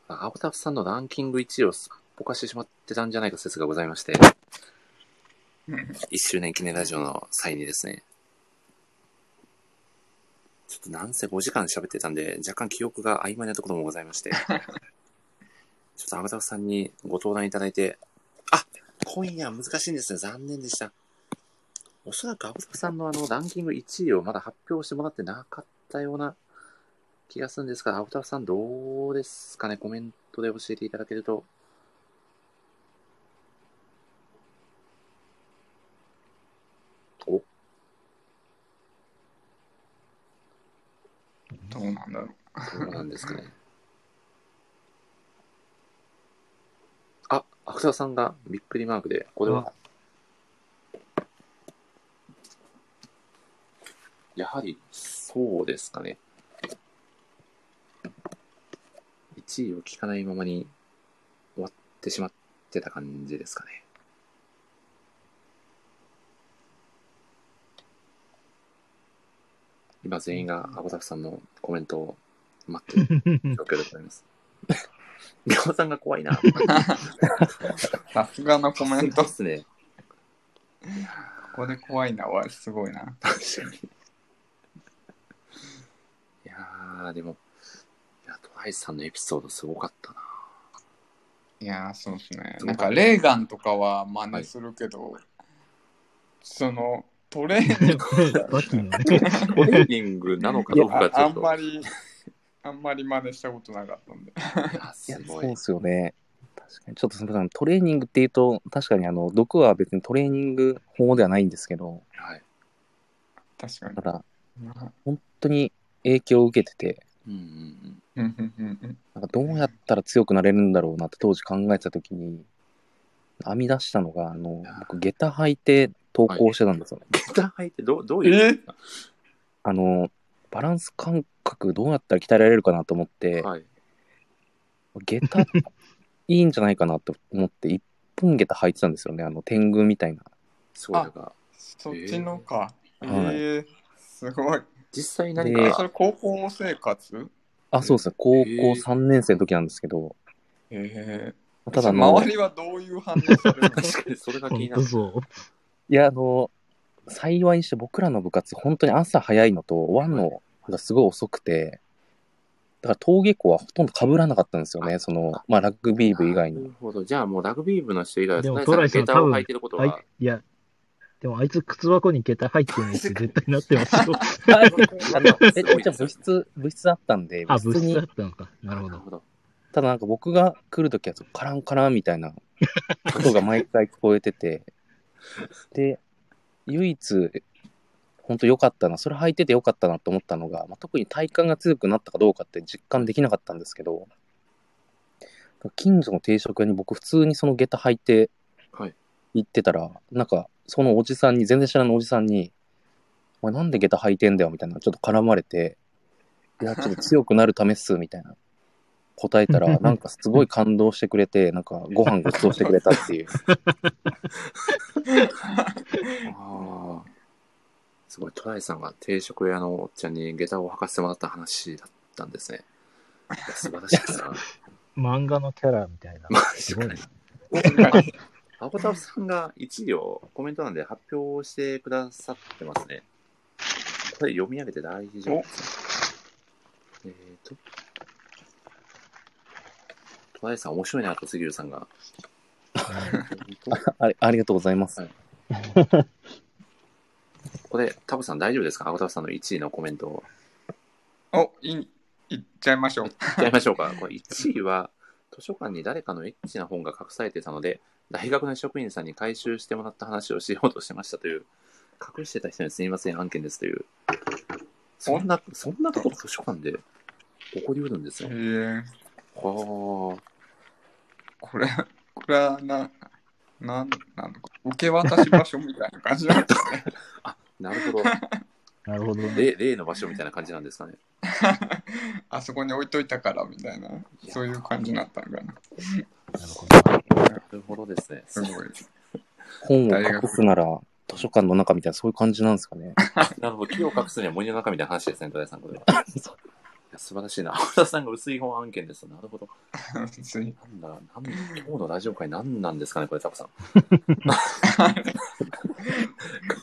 あアボタフさんのランキング1位をすっぽかしてしまってたんじゃないか説がございまして、うん。1周年記念ラジオの際にですね、ちょっとなんせ5時間喋ってたんで、若干記憶が曖昧なところもございまして、ちょっとアボタフさんにご登壇いただいて、あ今夜は難しいんですね。残念でした。おそらくアボタフさんのあのランキング1位をまだ発表してもらってなかったような気がするんですが、アボタフさんどうですかね？コメントで教えていただけると。おどうなんだろう。どうなんですかね。あ、アクタさんがびっくりマークで、これは。やはり、そうですかね。1位を聞かないままに終わってしまってた感じですかね。今全員がアボタフさんのコメントを待ってる状況でございます。りょうさんが怖いな。さすがのコメントで。すね。ここで怖いなはすごいな。確かに。いやー、でも、いや、トライさんのエピソードすごかったな。いやー、そうですね。なんか、レーガンとかは真似するけど、その、トレーニングさっきのね。トレーニングなのかどうかちああょっと。んまり、あんまり真似したことなかったんで。いやそうで。すよね。確かに。ちょっとすみません。トレーニングっていうと、確かにあの、毒は別にトレーニング法ではないんですけど、はい。確かにた。だ、うん本当に影響を受けてて、うんうんうんうんうんうんなんかどうやったら強くなれるんだろうなって当時考えてた時に、編み出したのが、あの、僕、下駄履いて投稿してたんですよね。下駄履いてどうどういうことですあの、バランス感覚どうやったら鍛えられるかなと思って、かはい。下駄いいんじゃないかなと思って、一本下駄履いてたんですよね。あの、天狗みたいな。そうだが、そっちのか。えはいー、すごい。実際何でかそれ高校生活？あ、そうですね。高校へー3年生の時なんですけど、えー、ただあの、周りはどういう反応されるの？確かにそれが気本になる。当そう。いや、あの、幸いにして僕らの部活、本当に朝早いのと、終わんのがすごい遅くて、だから登下校はほとんど被らなかったんですよね。その、まあ、ラグビー部以外に。なるほど。じゃあもうラグビー部の人以外は、でもトトライさん下駄を履いてることあいは、いや、でもあいつ靴箱に下駄入ってるのって絶対なってますよ。あの、え、一応部室、部室だったんで、あ、部室に物質だったのか。なるほど。なるほど。ただなんか僕が来るときは、カランカランみたいな音が毎回聞こえてて、で、唯一、本当良かったな、それ履いてて良かったなと思ったのが、まあ、特に体幹が強くなったかどうかって実感できなかったんですけど、近所の定食屋に僕普通にその下駄履いてはい。行ってたら、なんかそのおじさんに、全然知らないおじさんに、お前なんで下駄履いてんだよみたいな、ちょっと絡まれて、いや、ちょっと強くなるためっす、みたいな。答えたら、なんかすごい感動してくれて、なんかご飯ごちそうしてくれたっていう。ああ。すごい、トライさんが定食屋のおっちゃんに下駄を履かせてもらった話だったんですね。いや素晴らしいですな。漫画のキャラみたいな。マすごいジかねね。。アボタフさんが1位をコメント欄で発表してくださってますね。これ読み上げて大丈夫ですか？えっ、ー、と、トライさん面白いなと杉浦さんが。あありがとうございます。はいこれ、タブさん大丈夫ですか？アボタフさんの1位のコメントを。お、いい、いっちゃいましょう。やりましょうか。これ1位は、図書館に誰かのエッチな本が隠されていたので、大学の職員さんに回収してもらった話をしようとしてましたという、隠してた人にすみません案件ですという。そんな、そんなこと図書館で起こりうるんですえよ。ー、はこれ、これはな、なん、なんのか、受け渡し場所みたいな感じなんですね。あ。なるほど。なるほどね。例例の場所みたいな感じなんですかね。あそこに置いといたからみたいな、そういう感じになったのかな。なるほど。なるほどですね。すごい。本を隠すなら図書館の中みたいな、そういう感じなんですかね。なるほど。木を隠すには森の中みたいな話ですね、戸田さん、これは。いや素晴らしいな。青田さんが薄い本案件です。なるほど。ついなんだ、なん今日のラジオ会何なんですかね、これ、タコさん。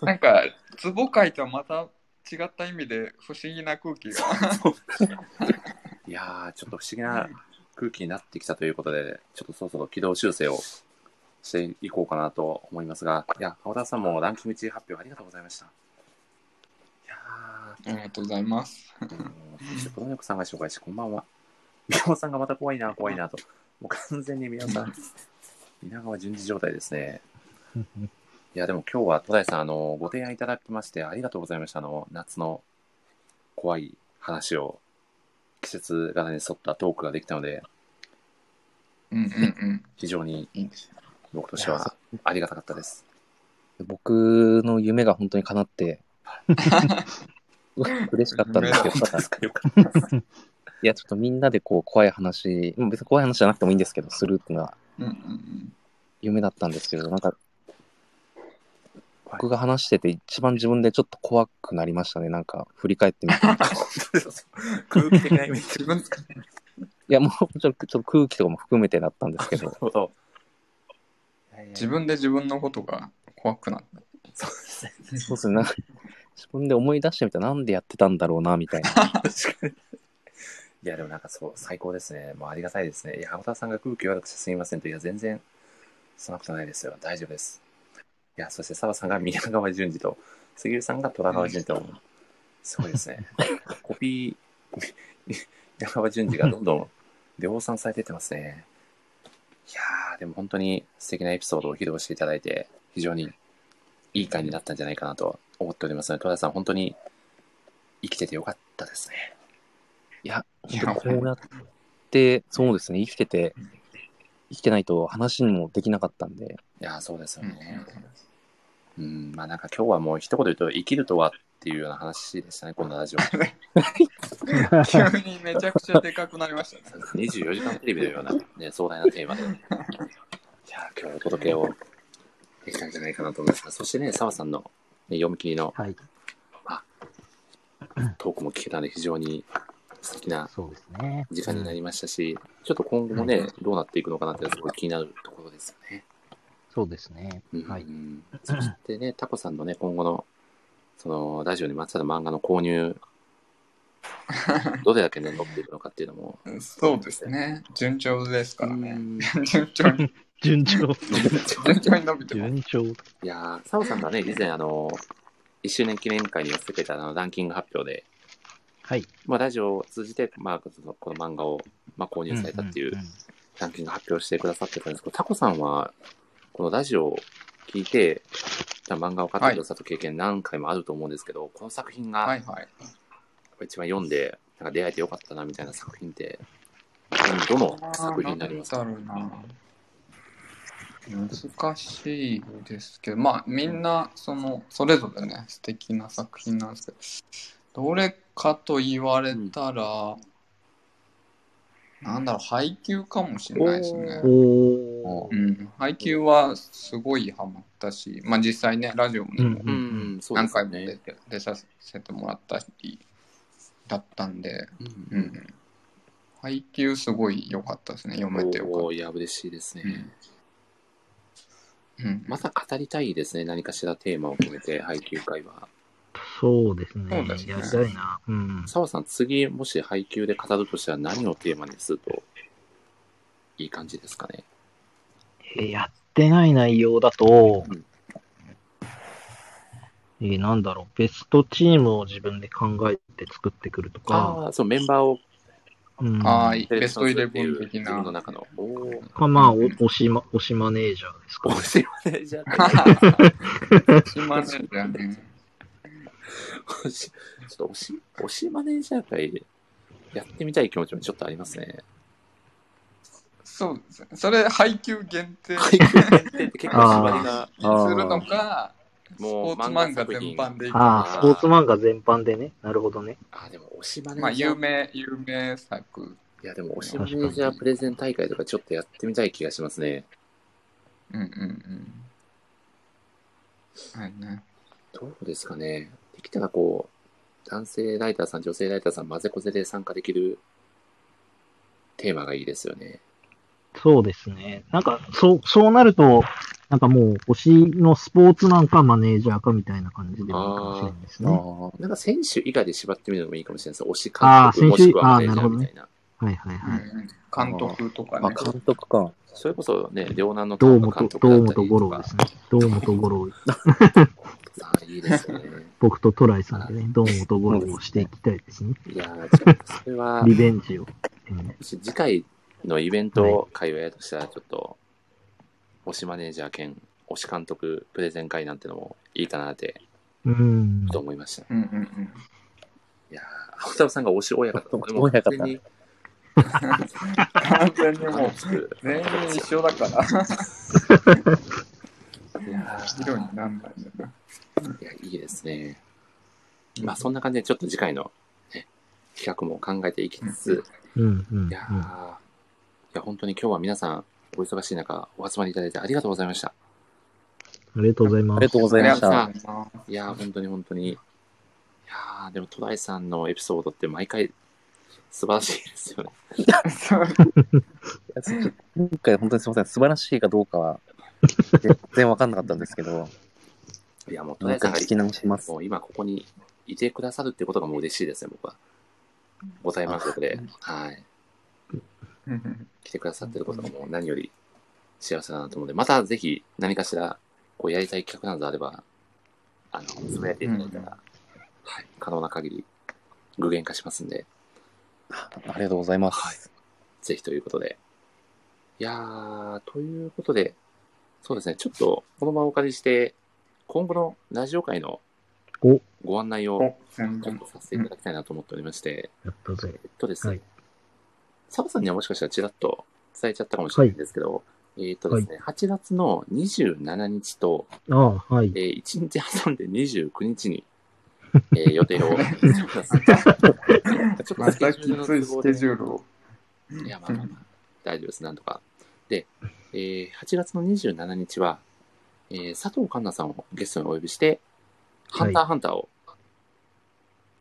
なんか、壺会とはまた違った意味で不思議な空気が。いやー、ちょっと不思議な空気になってきたということで、ちょっとそろそろ軌道修正をしていこうかなと思いますが、いや、青田さんもランキング1位発表ありがとうございました。いやありがとうございます。ー、もうそして、子供さんが紹介し、こんばんは。宮尾さんがまた怖いな、怖いなと。もう完全に宮尾さん、稲川順次状態ですね。いや、でも今日は戸田井さん、あの、ご提案いただきましてありがとうございました。あの、夏の怖い話を、季節柄に沿ったトークができたので、うんうんうん。非常にいいんですよ。僕としてはありがたかったです。僕の夢が本当に叶って、す ご い嬉しかったんですけど。いや、ちょっとみんなでこう怖い話、もう別に怖い話じゃなくてもいいんですけど、するっていうのがうんうんうん。夢だったんですけど、なんか、僕が話してて一番自分でちょっと怖くなりましたね。なんか、振り返ってみて。空気的なイメージ。自分、いや、もうもちょっと空気とかも含めてだったんですけど。自分で自分のことが怖くなった。そうですね。そうですね、なんか、自分で思い出してみたらなんでやってたんだろうな、みたいな。確かに。いや、でもなんかそう、最高ですね。もうありがたいですね。いや、青田さんが空気悪くてすみませんと、いや、全然、そんなことないですよ。大丈夫です。いや、そして澤さんが宮川淳二と、杉浦さんが虎川淳二と、すごいですね。コピー、宮川淳二がどんどん 量産されてってますね。いやー、でも本当に素敵なエピソードを披露していただいて、非常にいい回になったんじゃないかなと思っておりますので、戸田さん、本当に生きててよかったですね。いや、こうやって、そうですね、生きてて、生きてないと話にもできなかったんで。いや、そうですよね。うん、まあなんか今日はもう一言言うと、生きるとはっていうような話でしたね、このラジオ。急にめちゃくちゃでかくなりましたね。24時間テレビのような、ね、壮大なテーマで。いや、今日お届けをできたんじゃないかなと思います。そしてね、澤さんの、ね、読み切りのはい。トークも聞けたので、非常に素敵なそうですね。時間になりましたし、ちょっと今後もね、どうなっていくのかなってすごい気になるところですよね。そうですね。うんはい。そしてね、タコさんのね、今後の、その、ラジオにまつわる漫画の購入、どれだけね、乗っていくのかっていうのも。そうですね。順調ですからね。うん 順調に、順調。順調に伸びてます。順調。いやー、澤さんがね、以前、あの、1周年記念会に寄せてくれたあのランキング発表で、はい。まあ、ラジオを通じて、まあ、そのこの漫画を、まあ、購入されたっていうんんんランキング発表してくださってたんですけど、タコさんは、このラジオを聞いて、漫画を買ってくださった経験何回もあると思うんですけど、この作品がはいはい。一番読んで、なんか出会えてよかったなみたいな作品って、どの作品になりますか？難しいですけど、まあみんなそのそれぞれね素敵な作品なんですけど、どれかと言われたら、なんだろう配給かもしれないですね。うん、配給はすごいハマったし、まあ実際ねラジオにもうんうん、そうで何。回も出て、出させてもらったりだったんで、ううんん、配給すごい良かったですね読めてよかっおーいや、嬉しいですね。うんた。うんまた語りたいですね。何かしらテーマを決めて、配給会は。そうですね。そうですねやりたいな。うん。澤さん、次、もし配給で語るとしたら何をテーマにするといい感じですかね。えーやってない内容だとうん、えーなんだろう、ベストチームを自分で考えて作ってくるとか、ああ、そう、メンバーをうん、ああいいセレクベストイレブン的う自分のな。中の。おお。かまあ、お推しま、推しマネージャーですか、おしまね、じゃあ、しませんだよね。おしちょっとおし、おしマネージャー会、やってみたい気持ちもちょっとありますね。そうですね。それ配給限定に配給限定って結構縛りが、するのか、スもうポーツ漫画全般でああ、かスポーツ漫画全般でね。なるほどね。あ、でも、おしマネまあージャー。有名、有名作。いや、でも、おしマネージャープレゼン大会とかちょっとやってみたい気がしますね。うんうんうん。はいね。どうですかね。できたらこう、男性ライターさん、女性ライターさん、混ぜこぜで参加できるテーマがいいですよね。そうですね。なんか、そう、そうなると、なんかもう、推しのスポーツマンかマネージャーかみたいな感じでもいいかもしれないですね。はなんか選手以外で縛ってみるのもいいかもしれないです。推し監督もしくはマネージャ選手ーみたいな。いはいはい。監督とかあ、ね。監督か。それこそね、両南の監督だ堂本五郎ですね。堂本五郎、あいいですよね。僕とトライさんでね、堂本五郎をしていきたいですね。いやー、ちょっとそれは、リベンジを。次回のイベント会をやるとしたら、ちょっと、推しマネージャー兼推し監督プレゼン会なんてのもいいかなって、うん。と思いました。うんうんうん。いやー、青太郎さんが推し親方。これも親方完全に完全にもう 全員一緒だから、いや色になんないんだな。ーいや、いいですね。まあ、そんな感じで、ちょっと次回の、ね、企画も考えていきつつ、うんうんいやー、いや、本当に今日は皆さん、お忙しい中、お集まりいただいてありがとうございました。ありがとうございます。ありがとうございました。いますいやー、本当に本当に。いやー、でも、戸田井さんのエピソードって毎回素晴らしいですよね。そう今回本当にすみません。素晴らしいかどうかは全然わかんなかったんですけど、いや、もう戸もう一さんが回聞き直しますも。う今ここにいてくださるってことがもう嬉しいですね、僕は。ご対満足で、はい。来てくださってることがもう何より幸せだなと思うので、またぜひ何かしらこうやりたい企画などあれば、あの、つぶやいていただいたら、はい、可能な限り具現化しますんで、ありがとうございます。はい。ぜひということで。いやー、ということで、そうですね、ちょっとこの場をお借りして、今後のラジオ界のお。ご案内をちょっと。させていただきたいなと思っておりまして。えっとですね、はいサボさんにはもしかしたらちらっと伝えちゃったかもしれないんですけど、えっとですね、8月の27日と、ああ、はい。えー、1日挟んで29日に、えー 予定を。ちょっとまたスケジュールのきついス都合でケジュールを。いや、まあまあまあ、大丈夫です、なんとか。で、えー8月の27日は、えー佐藤環奈さんをゲストにお呼びして、ハンターハンターを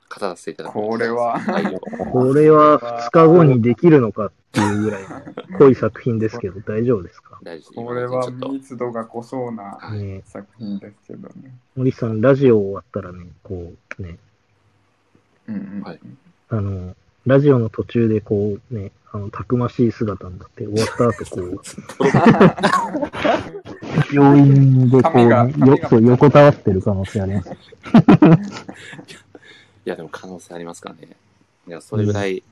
語らせていただきます。これは。はいこれは2日後にできるのかっていうぐらいの 濃い作品ですけど、大丈夫ですか？これは密度が濃そうな作品ですけどね。森さん、ラジオ終わったらね、こうね、うんうん。はい。あの、ラジオの途中でこうね、あの、たくましい姿になって、終わった後こう、病院でこう、よそう横たわってる可能性あります。いや、でも可能性ありますからね。いや、それぐらい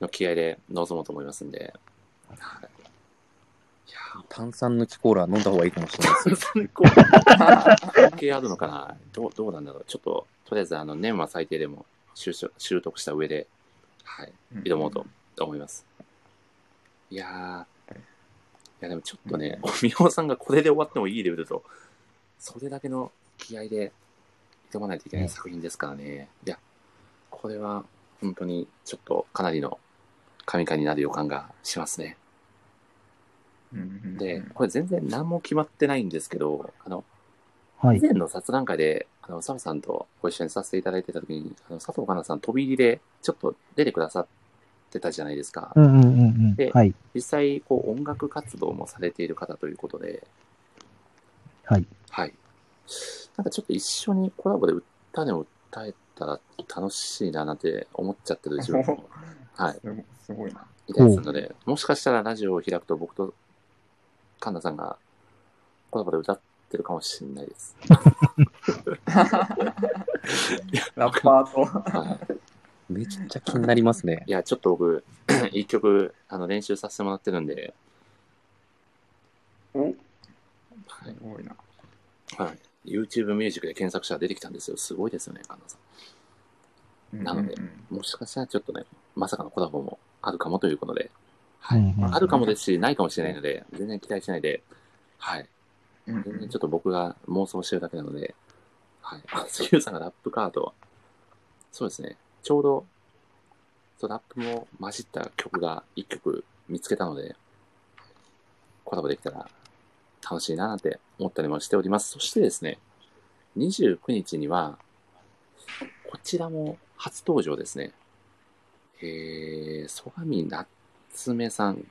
の気合で臨もうと思いますんで。はい。いや炭酸抜きコーラ飲んだ方がいいかもしれないです。ー、それこう、関係あるのかなどう、どうなんだろう。ちょっと、とりあえず、あの、年は最低でも習得習得した上で、はい、挑もうと思います。いやー、いや、でもちょっとね、みおさんがこれで終わってもいいレベルと、それだけの気合で挑まないといけない作品ですからね。いや、これは本当にちょっとかなりの神回になる予感がしますね。で、これ全然何も決まってないんですけど、あの、はい。以前の雑談会で、あの、澤さんとご一緒にさせていただいてた時に、あの、佐藤かなさん飛び入りでちょっと出てくださってたじゃないですか。うんうんうんうんで。はい。実際、こう、音楽活動もされている方ということで、はい。はい。なんかちょっと一緒にコラボで歌でも歌えたら楽しいななんて思っちゃってる自分も、はい、すごいな。いたりするので、もしかしたらラジオを開くと僕と神田さんがコラボで歌ってるかもしれないです。ラッパーと。はい。めっちゃ気になりますね。いや、ちょっと僕、一曲、あの、練習させてもらってるんで、おはいすごいな。はい。YouTube ミュージックで検索したら出てきたんですよ。すごいですよね、神田さなので。もしかしたらちょっとね、まさかのコラボもあるかもということで、はいあるかもですし、ないかもしれないので、全然期待しないで、はい。うん全然ちょっと僕が妄想してるだけなので、はい。あ、杉浦さんがラップカード、そうですね。ちょうど、そうラップも混じった曲が一曲見つけたので、コラボできたら楽しいななんて思ったりもしております。そしてですね、29日には、こちらも初登場ですね。えー、曽上夏目さん、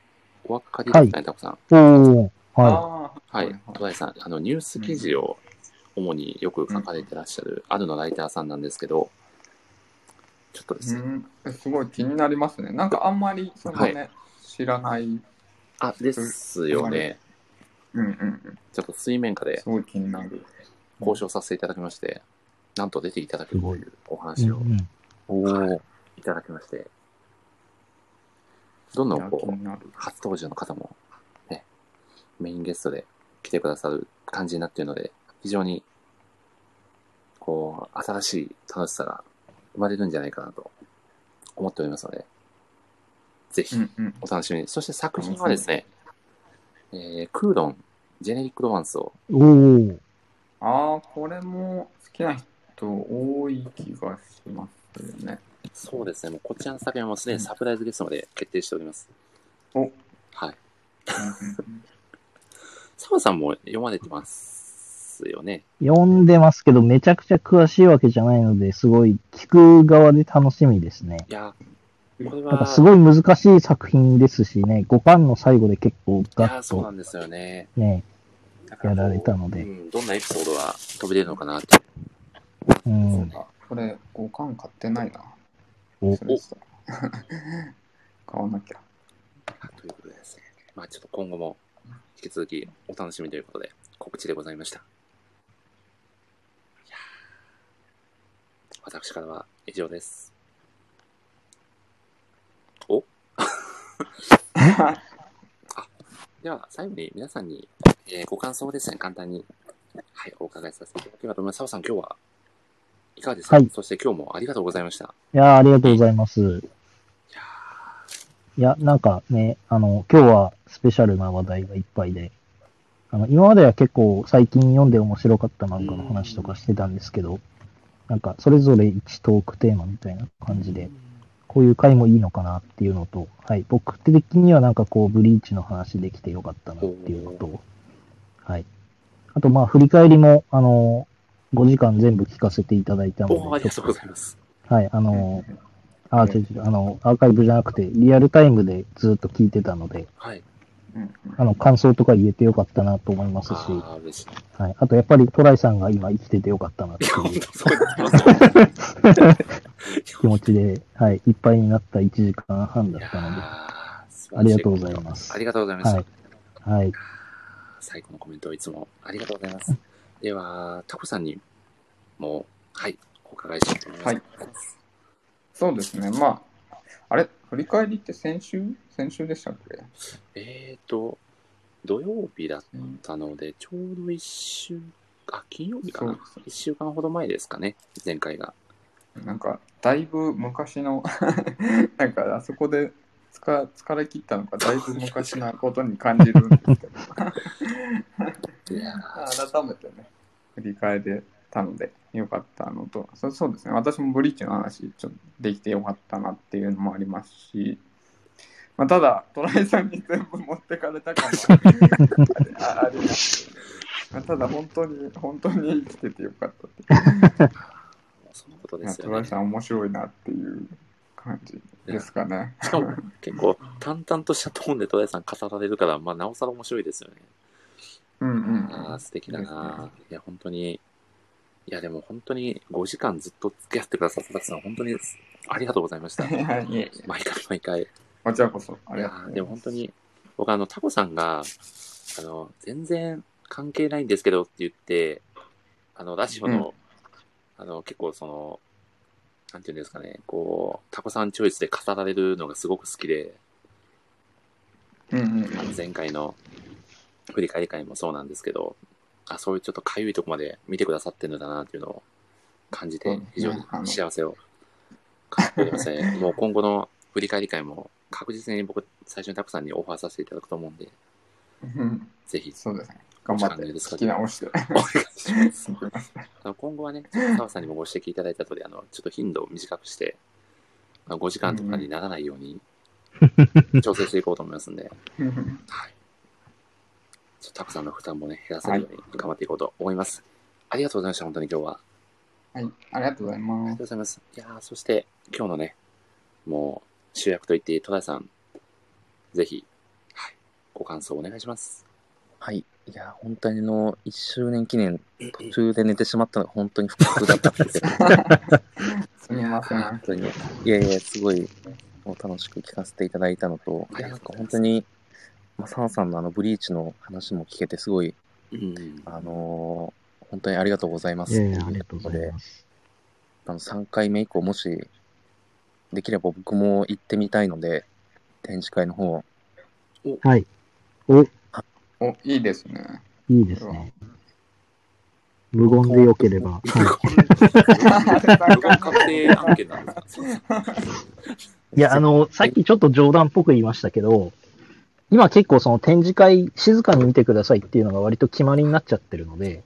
お分かりですかね、タコさん。おー。はああはい、戸田井さん、あの、ニュース記事を主によく書かれてらっしゃる、あるのライターさんなんですけど、ちょっとですね、うん、えすごい気になりますね。なんかあんまりそのね、知らない。うんあ、ですよね、うんうん。ちょっと水面下ですごい気になる。交渉させていただきまして、なんと出ていただけるというおい。話を。いただきまして、どんどんこう、気になる。初登場の方も、ね、メインゲストで来てくださる感じになっているので、非常に、こう、新しい楽しさが生まれるんじゃないかなと思っておりますので、ぜひうんうん。お楽しみに。そして作品はですね、えー、クードン、ジェネリックロマンスを、おー。ああ、これも好きな人多い気がしますよね。そうですね、もうこちらの作品はもうすでにサプライズゲストまで決定しております。おはい。うんうん澤さんも読まれてますよね。読んでますけど、めちゃくちゃ詳しいわけじゃないので、すごい聞く側で楽しみですね。いや、なんかは、すごい難しい作品ですしね、5巻の最後で結構いガや、ッとそうなんですよね。ね、やられたのでうん、どんなエピソードが飛び出るのかなって。うん。あこれ、5巻買ってないな。お 買わなきゃ。ということでですね。まあちょっと今後も引き続きお楽しみということで。告知でございました。いやー私からは以上です。お では、最後に皆さんに、えーご感想をですね、簡単に、はい、お伺いさせていただければと思います。澤さん、今日はいかがですか、はい。そして今日もありがとうございました。いやーありがとうございます。い。やなんかね、あの、今日はスペシャルな話題がいっぱいで、あの、今までは結構最近読んで面白かった漫画の話とかしてたんですけど、なんかそれぞれ1トークテーマみたいな感じで、こういう回もいいのかなっていうのと、はい、僕的にはなんかこう、ブリーチの話できてよかったなっていうのと、はい。あとまあ、振り返りも、あの、5時間全部聞かせていただいたので、ありがとうございます。はい、あの、あ、違う違う、あの、アーカイブじゃなくて、リアルタイムでずっと聞いてたので、はい。うんあの、感想とか言えてよかったなと思いますし、ああ、嬉しい。はい。あと、やっぱりトライさんが今生きててよかったなっていう。気持ちで、はい、いっぱいになった1時間半だったので、ありがとうございますありがとうございました。はい。はい。最後のコメントをいつもありがとうございます。では、タコさんにも、はい、お伺いしたいと思います。はいそうですね。まあ、あれ？振り返りって先週？先週でしたっけ？えーと、土曜日だったので、ちょうど一週、あ、金曜日かな？そう。です一週間ほど前ですかね、前回が。なんか、だいぶ昔の、なんか、あそこで疲疲れ切ったのか、だいぶ昔なことに感じるんですけど、いやー。改めてね、振り返れたので、よかったのと、そそうですね、私もブリッジの話、ちょっとできてよかったなっていうのもありますし、まあ、ただ、トライさんに全部持ってかれた感もあありますまあ、ただ、本当に、本当に生きててよかったってそのことですよね。トライさん面白いなっていう感じですかね。しかも、結構、淡々としたトーンでトライさん語られるから、まあ、なおさら面白いですよね。うんうんああ、素敵だな。いや、本当に、いや、でも本当に5時間ずっと付き合ってくださったたさん、本当にありがとうございました。毎回毎回。こちらこそ、ありがとうございます。でも本当に、僕あの、タコさんが、あの、全然関係ないんですけどって言って、あの、ラジオの、あの、結構その、なんていうんですかね、こう、タコさんチョイスで語られるのがすごく好きで、うんうんあの前回の振り返り会もそうなんですけど、あ、そういうちょっとかゆいとこまで見てくださってるんだなっていうのを感じて非常に幸せを感じておりますね。もう今後の振り返り会も確実に僕、最初にタコさんにオファーさせていただくと思うんで、うん。ぜひ、そうですね。頑張って聞き直して。今後はね、澤さんにもご指摘いただいた通り、あの、ちょっと頻度を短くして、まあ、5時間とかにならないように調整していこうと思いますんで、はい。ちょっとたくさんの負担もね、減らせるように頑張っていこうと思います。ありがとうございました、本当に今日は。はい、ありがとうございありますがとう。ございます。いやーそして、今日のね、もう、主役と言っていい戸田さん、ぜひ、はい、ご感想お願いします。はい。いや、本当にあの、1周年記念、途中で寝てしまったのが本当に不覚だったんですよ。すみません。本当に。いやいや、すごい、もう楽しく聞かせていただいたのと、いや、なんか本当に、まあ、澤さんのあの、ブリーチの話も聞けて、すごい、うん。あのー本当にありがとうございます。いっていうやいやありがとうございでま、す。あの、3回目以降、もし、できれば僕も行ってみたいので、展示会の方、はい。お、お、いいですね。いいですね。無言でよければ。い。や、あの、さっきちょっと冗談っぽく言いましたけど、今結構その展示会静かに見てくださいっていうのが割と決まりになっちゃってるので。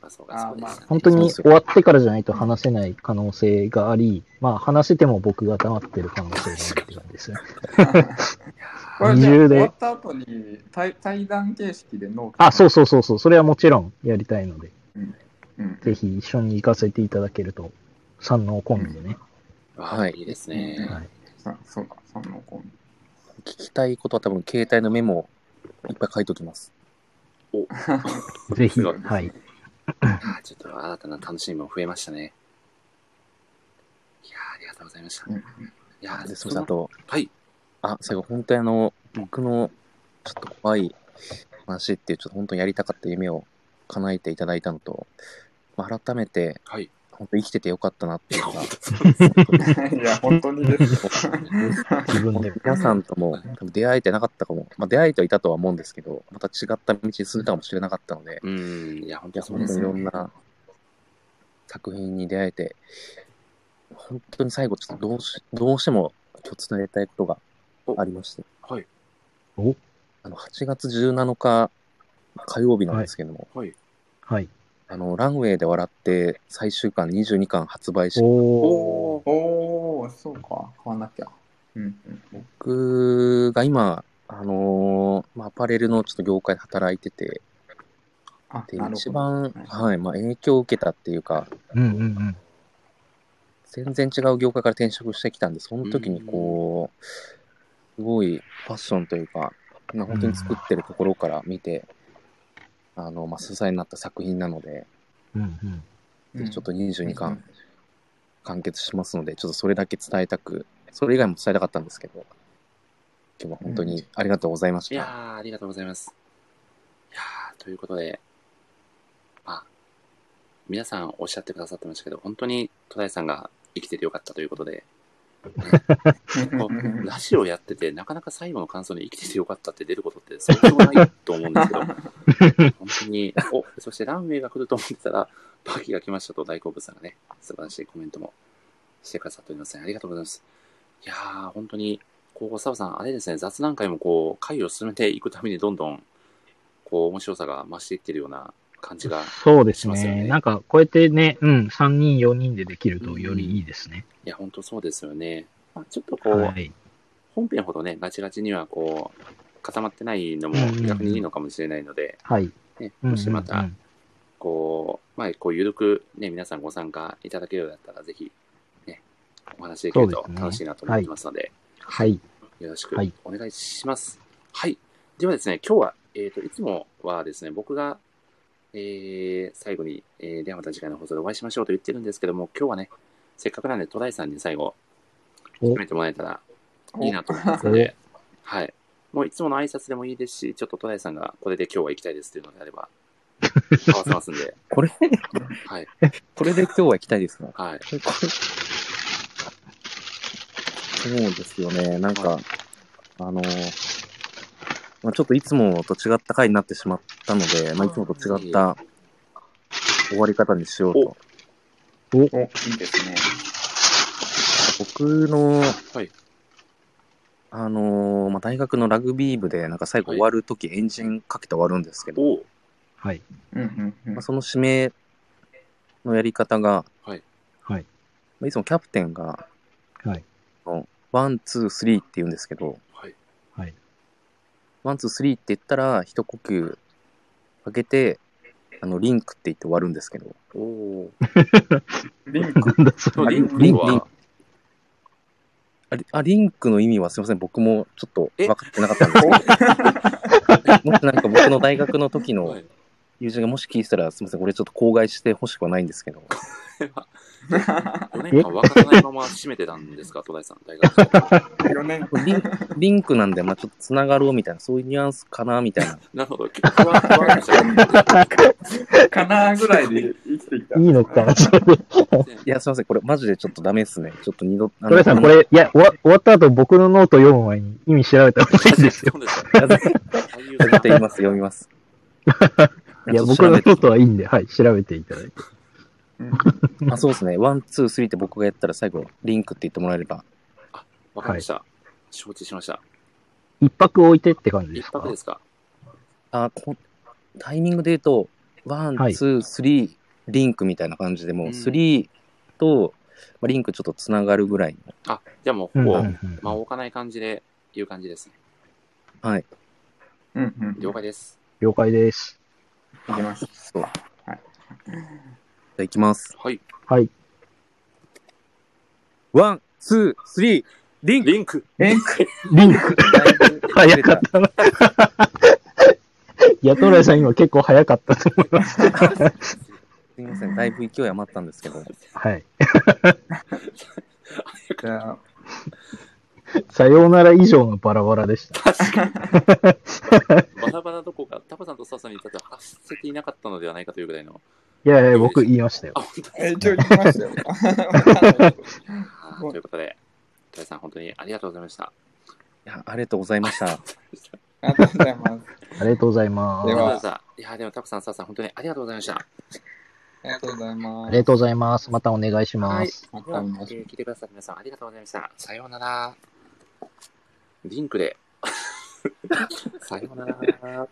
本当に終わってからじゃないと話せない可能性があり、まあ話せても僕が黙ってる可能性があるって感じですね。二重で終わった後に対対談形式でノーあ、そうそうそうそう、それはもちろんやりたいので、うん。ぜひ一緒に行かせていただけると、三能コンビでね。はい、いいですね。はい。さそうだ、その子。聞きたいことは多分、携帯のメモをいっぱい書いておきます。ぜひ、すごいはい。あちょっと新たな楽しみも増えましたね。いやーありがとうございました。いうんやーで、それだと、はい。あ、最後、本当にあの、僕のちょっと怖い話っていう、ちょっと本当にやりたかった夢を叶えていただいたのと、まあ、改めて、はい。本当生きててよかったなっていうか、いや、本当にです。自分でも。皆さんとも多分出会えてなかったかも、まあ、出会えてはいたとは思うんですけど、また違った道に進んだかもしれなかったので、うん。いや、本いや、当そうですよね。ろんな作品に出会えて、本当に最後、ちょっとどうしどうしても今日伝えたいことがありまして、はい。お？あの8月17日火曜日なんですけども、はい。はい。あのランウェイで笑って最終巻22巻発売し、おー。おー。おー、そうか。買わなきゃ。うんうん。僕が今、あのーまあ、アパレルのちょっと業界で働いてて、あ、でなるほど。一番、はいはい、まあ、影響を受けたっていうか、うんうんうん。全然違う業界から転職してきたんで、その時にこう、すごいファッションというか、まあ、本当に作ってるところから見て、あの、まあ、支えになった作品なので、うんうん。ちょっと22巻完結しますので、ちょっとそれだけ伝えたく、それ以外も伝えたかったんですけど、今日は本当にありがとうございました。いやー、ありがとうございます。いやー、ということで、まあ、皆さんおっしゃってくださってましたけど、本当に戸田さんが生きててよかったということで、ラジオやってて、なかなか最後の感想で生きててよかったって出ることって相当ないと思うんですけど、本当に、お、そしてランウェイが来ると思ってたら、パーキーが来ましたと大好物さんがね、素晴らしいコメントもしてくださっておりますね。ありがとうございます。いやー、本当に、こう、澤さん、あれですね、雑談会もこう、会を進めていくためにどんどん、こう、面白さが増していってるような感じが、しますよねね。なんか、こうやってね、うん、3人、4人でできるとよりいいですね。いや、本当そうですよね。まあ、ちょっとこう、はい。本編ほどね、ガチガチにはこう、固まってないのも逆にいいのかもしれないので、はい。ね、うんうんうんもしまた、こう、まあ、こう、ゆるくね、皆さんご参加いただけるようだったら、ぜひ、ね、お話できると楽しいなと思ってますので、はい。よろしくはいお願いします。はい。ではですね、今日は、えっ、と、いつもはですね、僕が、えー、最後に、えー、ではまた次回の放送でお会いしましょうと言ってるんですけども、今日はね、せっかくなんで、戸田井さんに最後、お決めてもらえたらいいなと思いますので、はい。もういつもの挨拶でもいいですし、ちょっと戸田井さんがこれで今日は行きたいですっていうのであれば、合わせますんで、これ、はい。これで今日は行きたいですね。はい。そうですよね。なんか、あの、まあ、ちょっといつもと違った回になってしまったので、まあ、いつもと違った終わり方にしようと。お、いいですね。僕の、はいあのーまあ、大学のラグビー部で、なんか最後終わるときエンジンかけて終わるんですけど、はい。うんうんうんまあ、その指名のやり方が、はい。はい。まあ、いつもキャプテンが、はい。 one、two、three って言うんですけど、はい。はい。 one、two、three って言ったら、一呼吸かけて、あの、リンクって言って終わるんですけど、おお。リンク。なんだそれ。リンクリンは、あリあリンクの意味はすみません、僕もちょっとえ？分かってなかったんですけど、もしなんか僕の大学の時のはい。友人がもし聞いてたら、すみません、これちょっと口外してほしくはないんですけど、4年間分からないまま閉めてたんですか、戸田井さん、大学生4年。リンリンクなんで、まあちょっとつながろうみたいな、そういうニュアンスかなみたいな。なるほど。結構ふわふわでしたかなぐらいで生きてきた。いいのかな。いや、すみません、これマジでちょっとダメですね。ちょっと二度、あトラさん、これ、いや、終わ終わった後、僕のノート読む前に意味調べた方がいいですよ。そうですいや絶よ。対言います、読みます。いや、僕のノートはいいんで、はい、調べていただいて。あそうですね。ワン、ツー、スリーって僕がやったら最後、リンクって言ってもらえれば。わかりました。承知しました。一泊置いてって感じで一すか？泊ですか？あこタイミングで言うと、ワン、はいツー、スリー、リンクみたいな感じでもう、うんスリーと、まあ、リンクちょっとつながるぐらいの。あ、じゃあもう、うんほぼ、うんうん間を置かない感じで言う感じですね。はい。うんうん。了解です。了解です。いきます。そう。はいじゃあ行きます。はい。はい。 one、two、three、リンクリンクえ？リンク。早かったな。いや、トラさん今結構早かったと思います。すみません、だいぶ勢い余ったんですけど。はい。じゃあ、さようなら以上のバラバラでした。確かに。バラバラどこか、タパさんとササに至っては発せていなかったのではないかというぐらいの。いやいや、僕言いましたよえ、一応言いましたよ。ということで、トイさん本当にありがとうございました。いや、ありがとうございました。ありがとうございます。ありがとうございま。ですいや、でもタパさん、さん本当にありがとうございました。ありがとうございます。ありがとうございます。またお願いします。は、えた見ましょうー聞いてくださった皆さんありがとうございました。さようなら。リンクで。さようなら。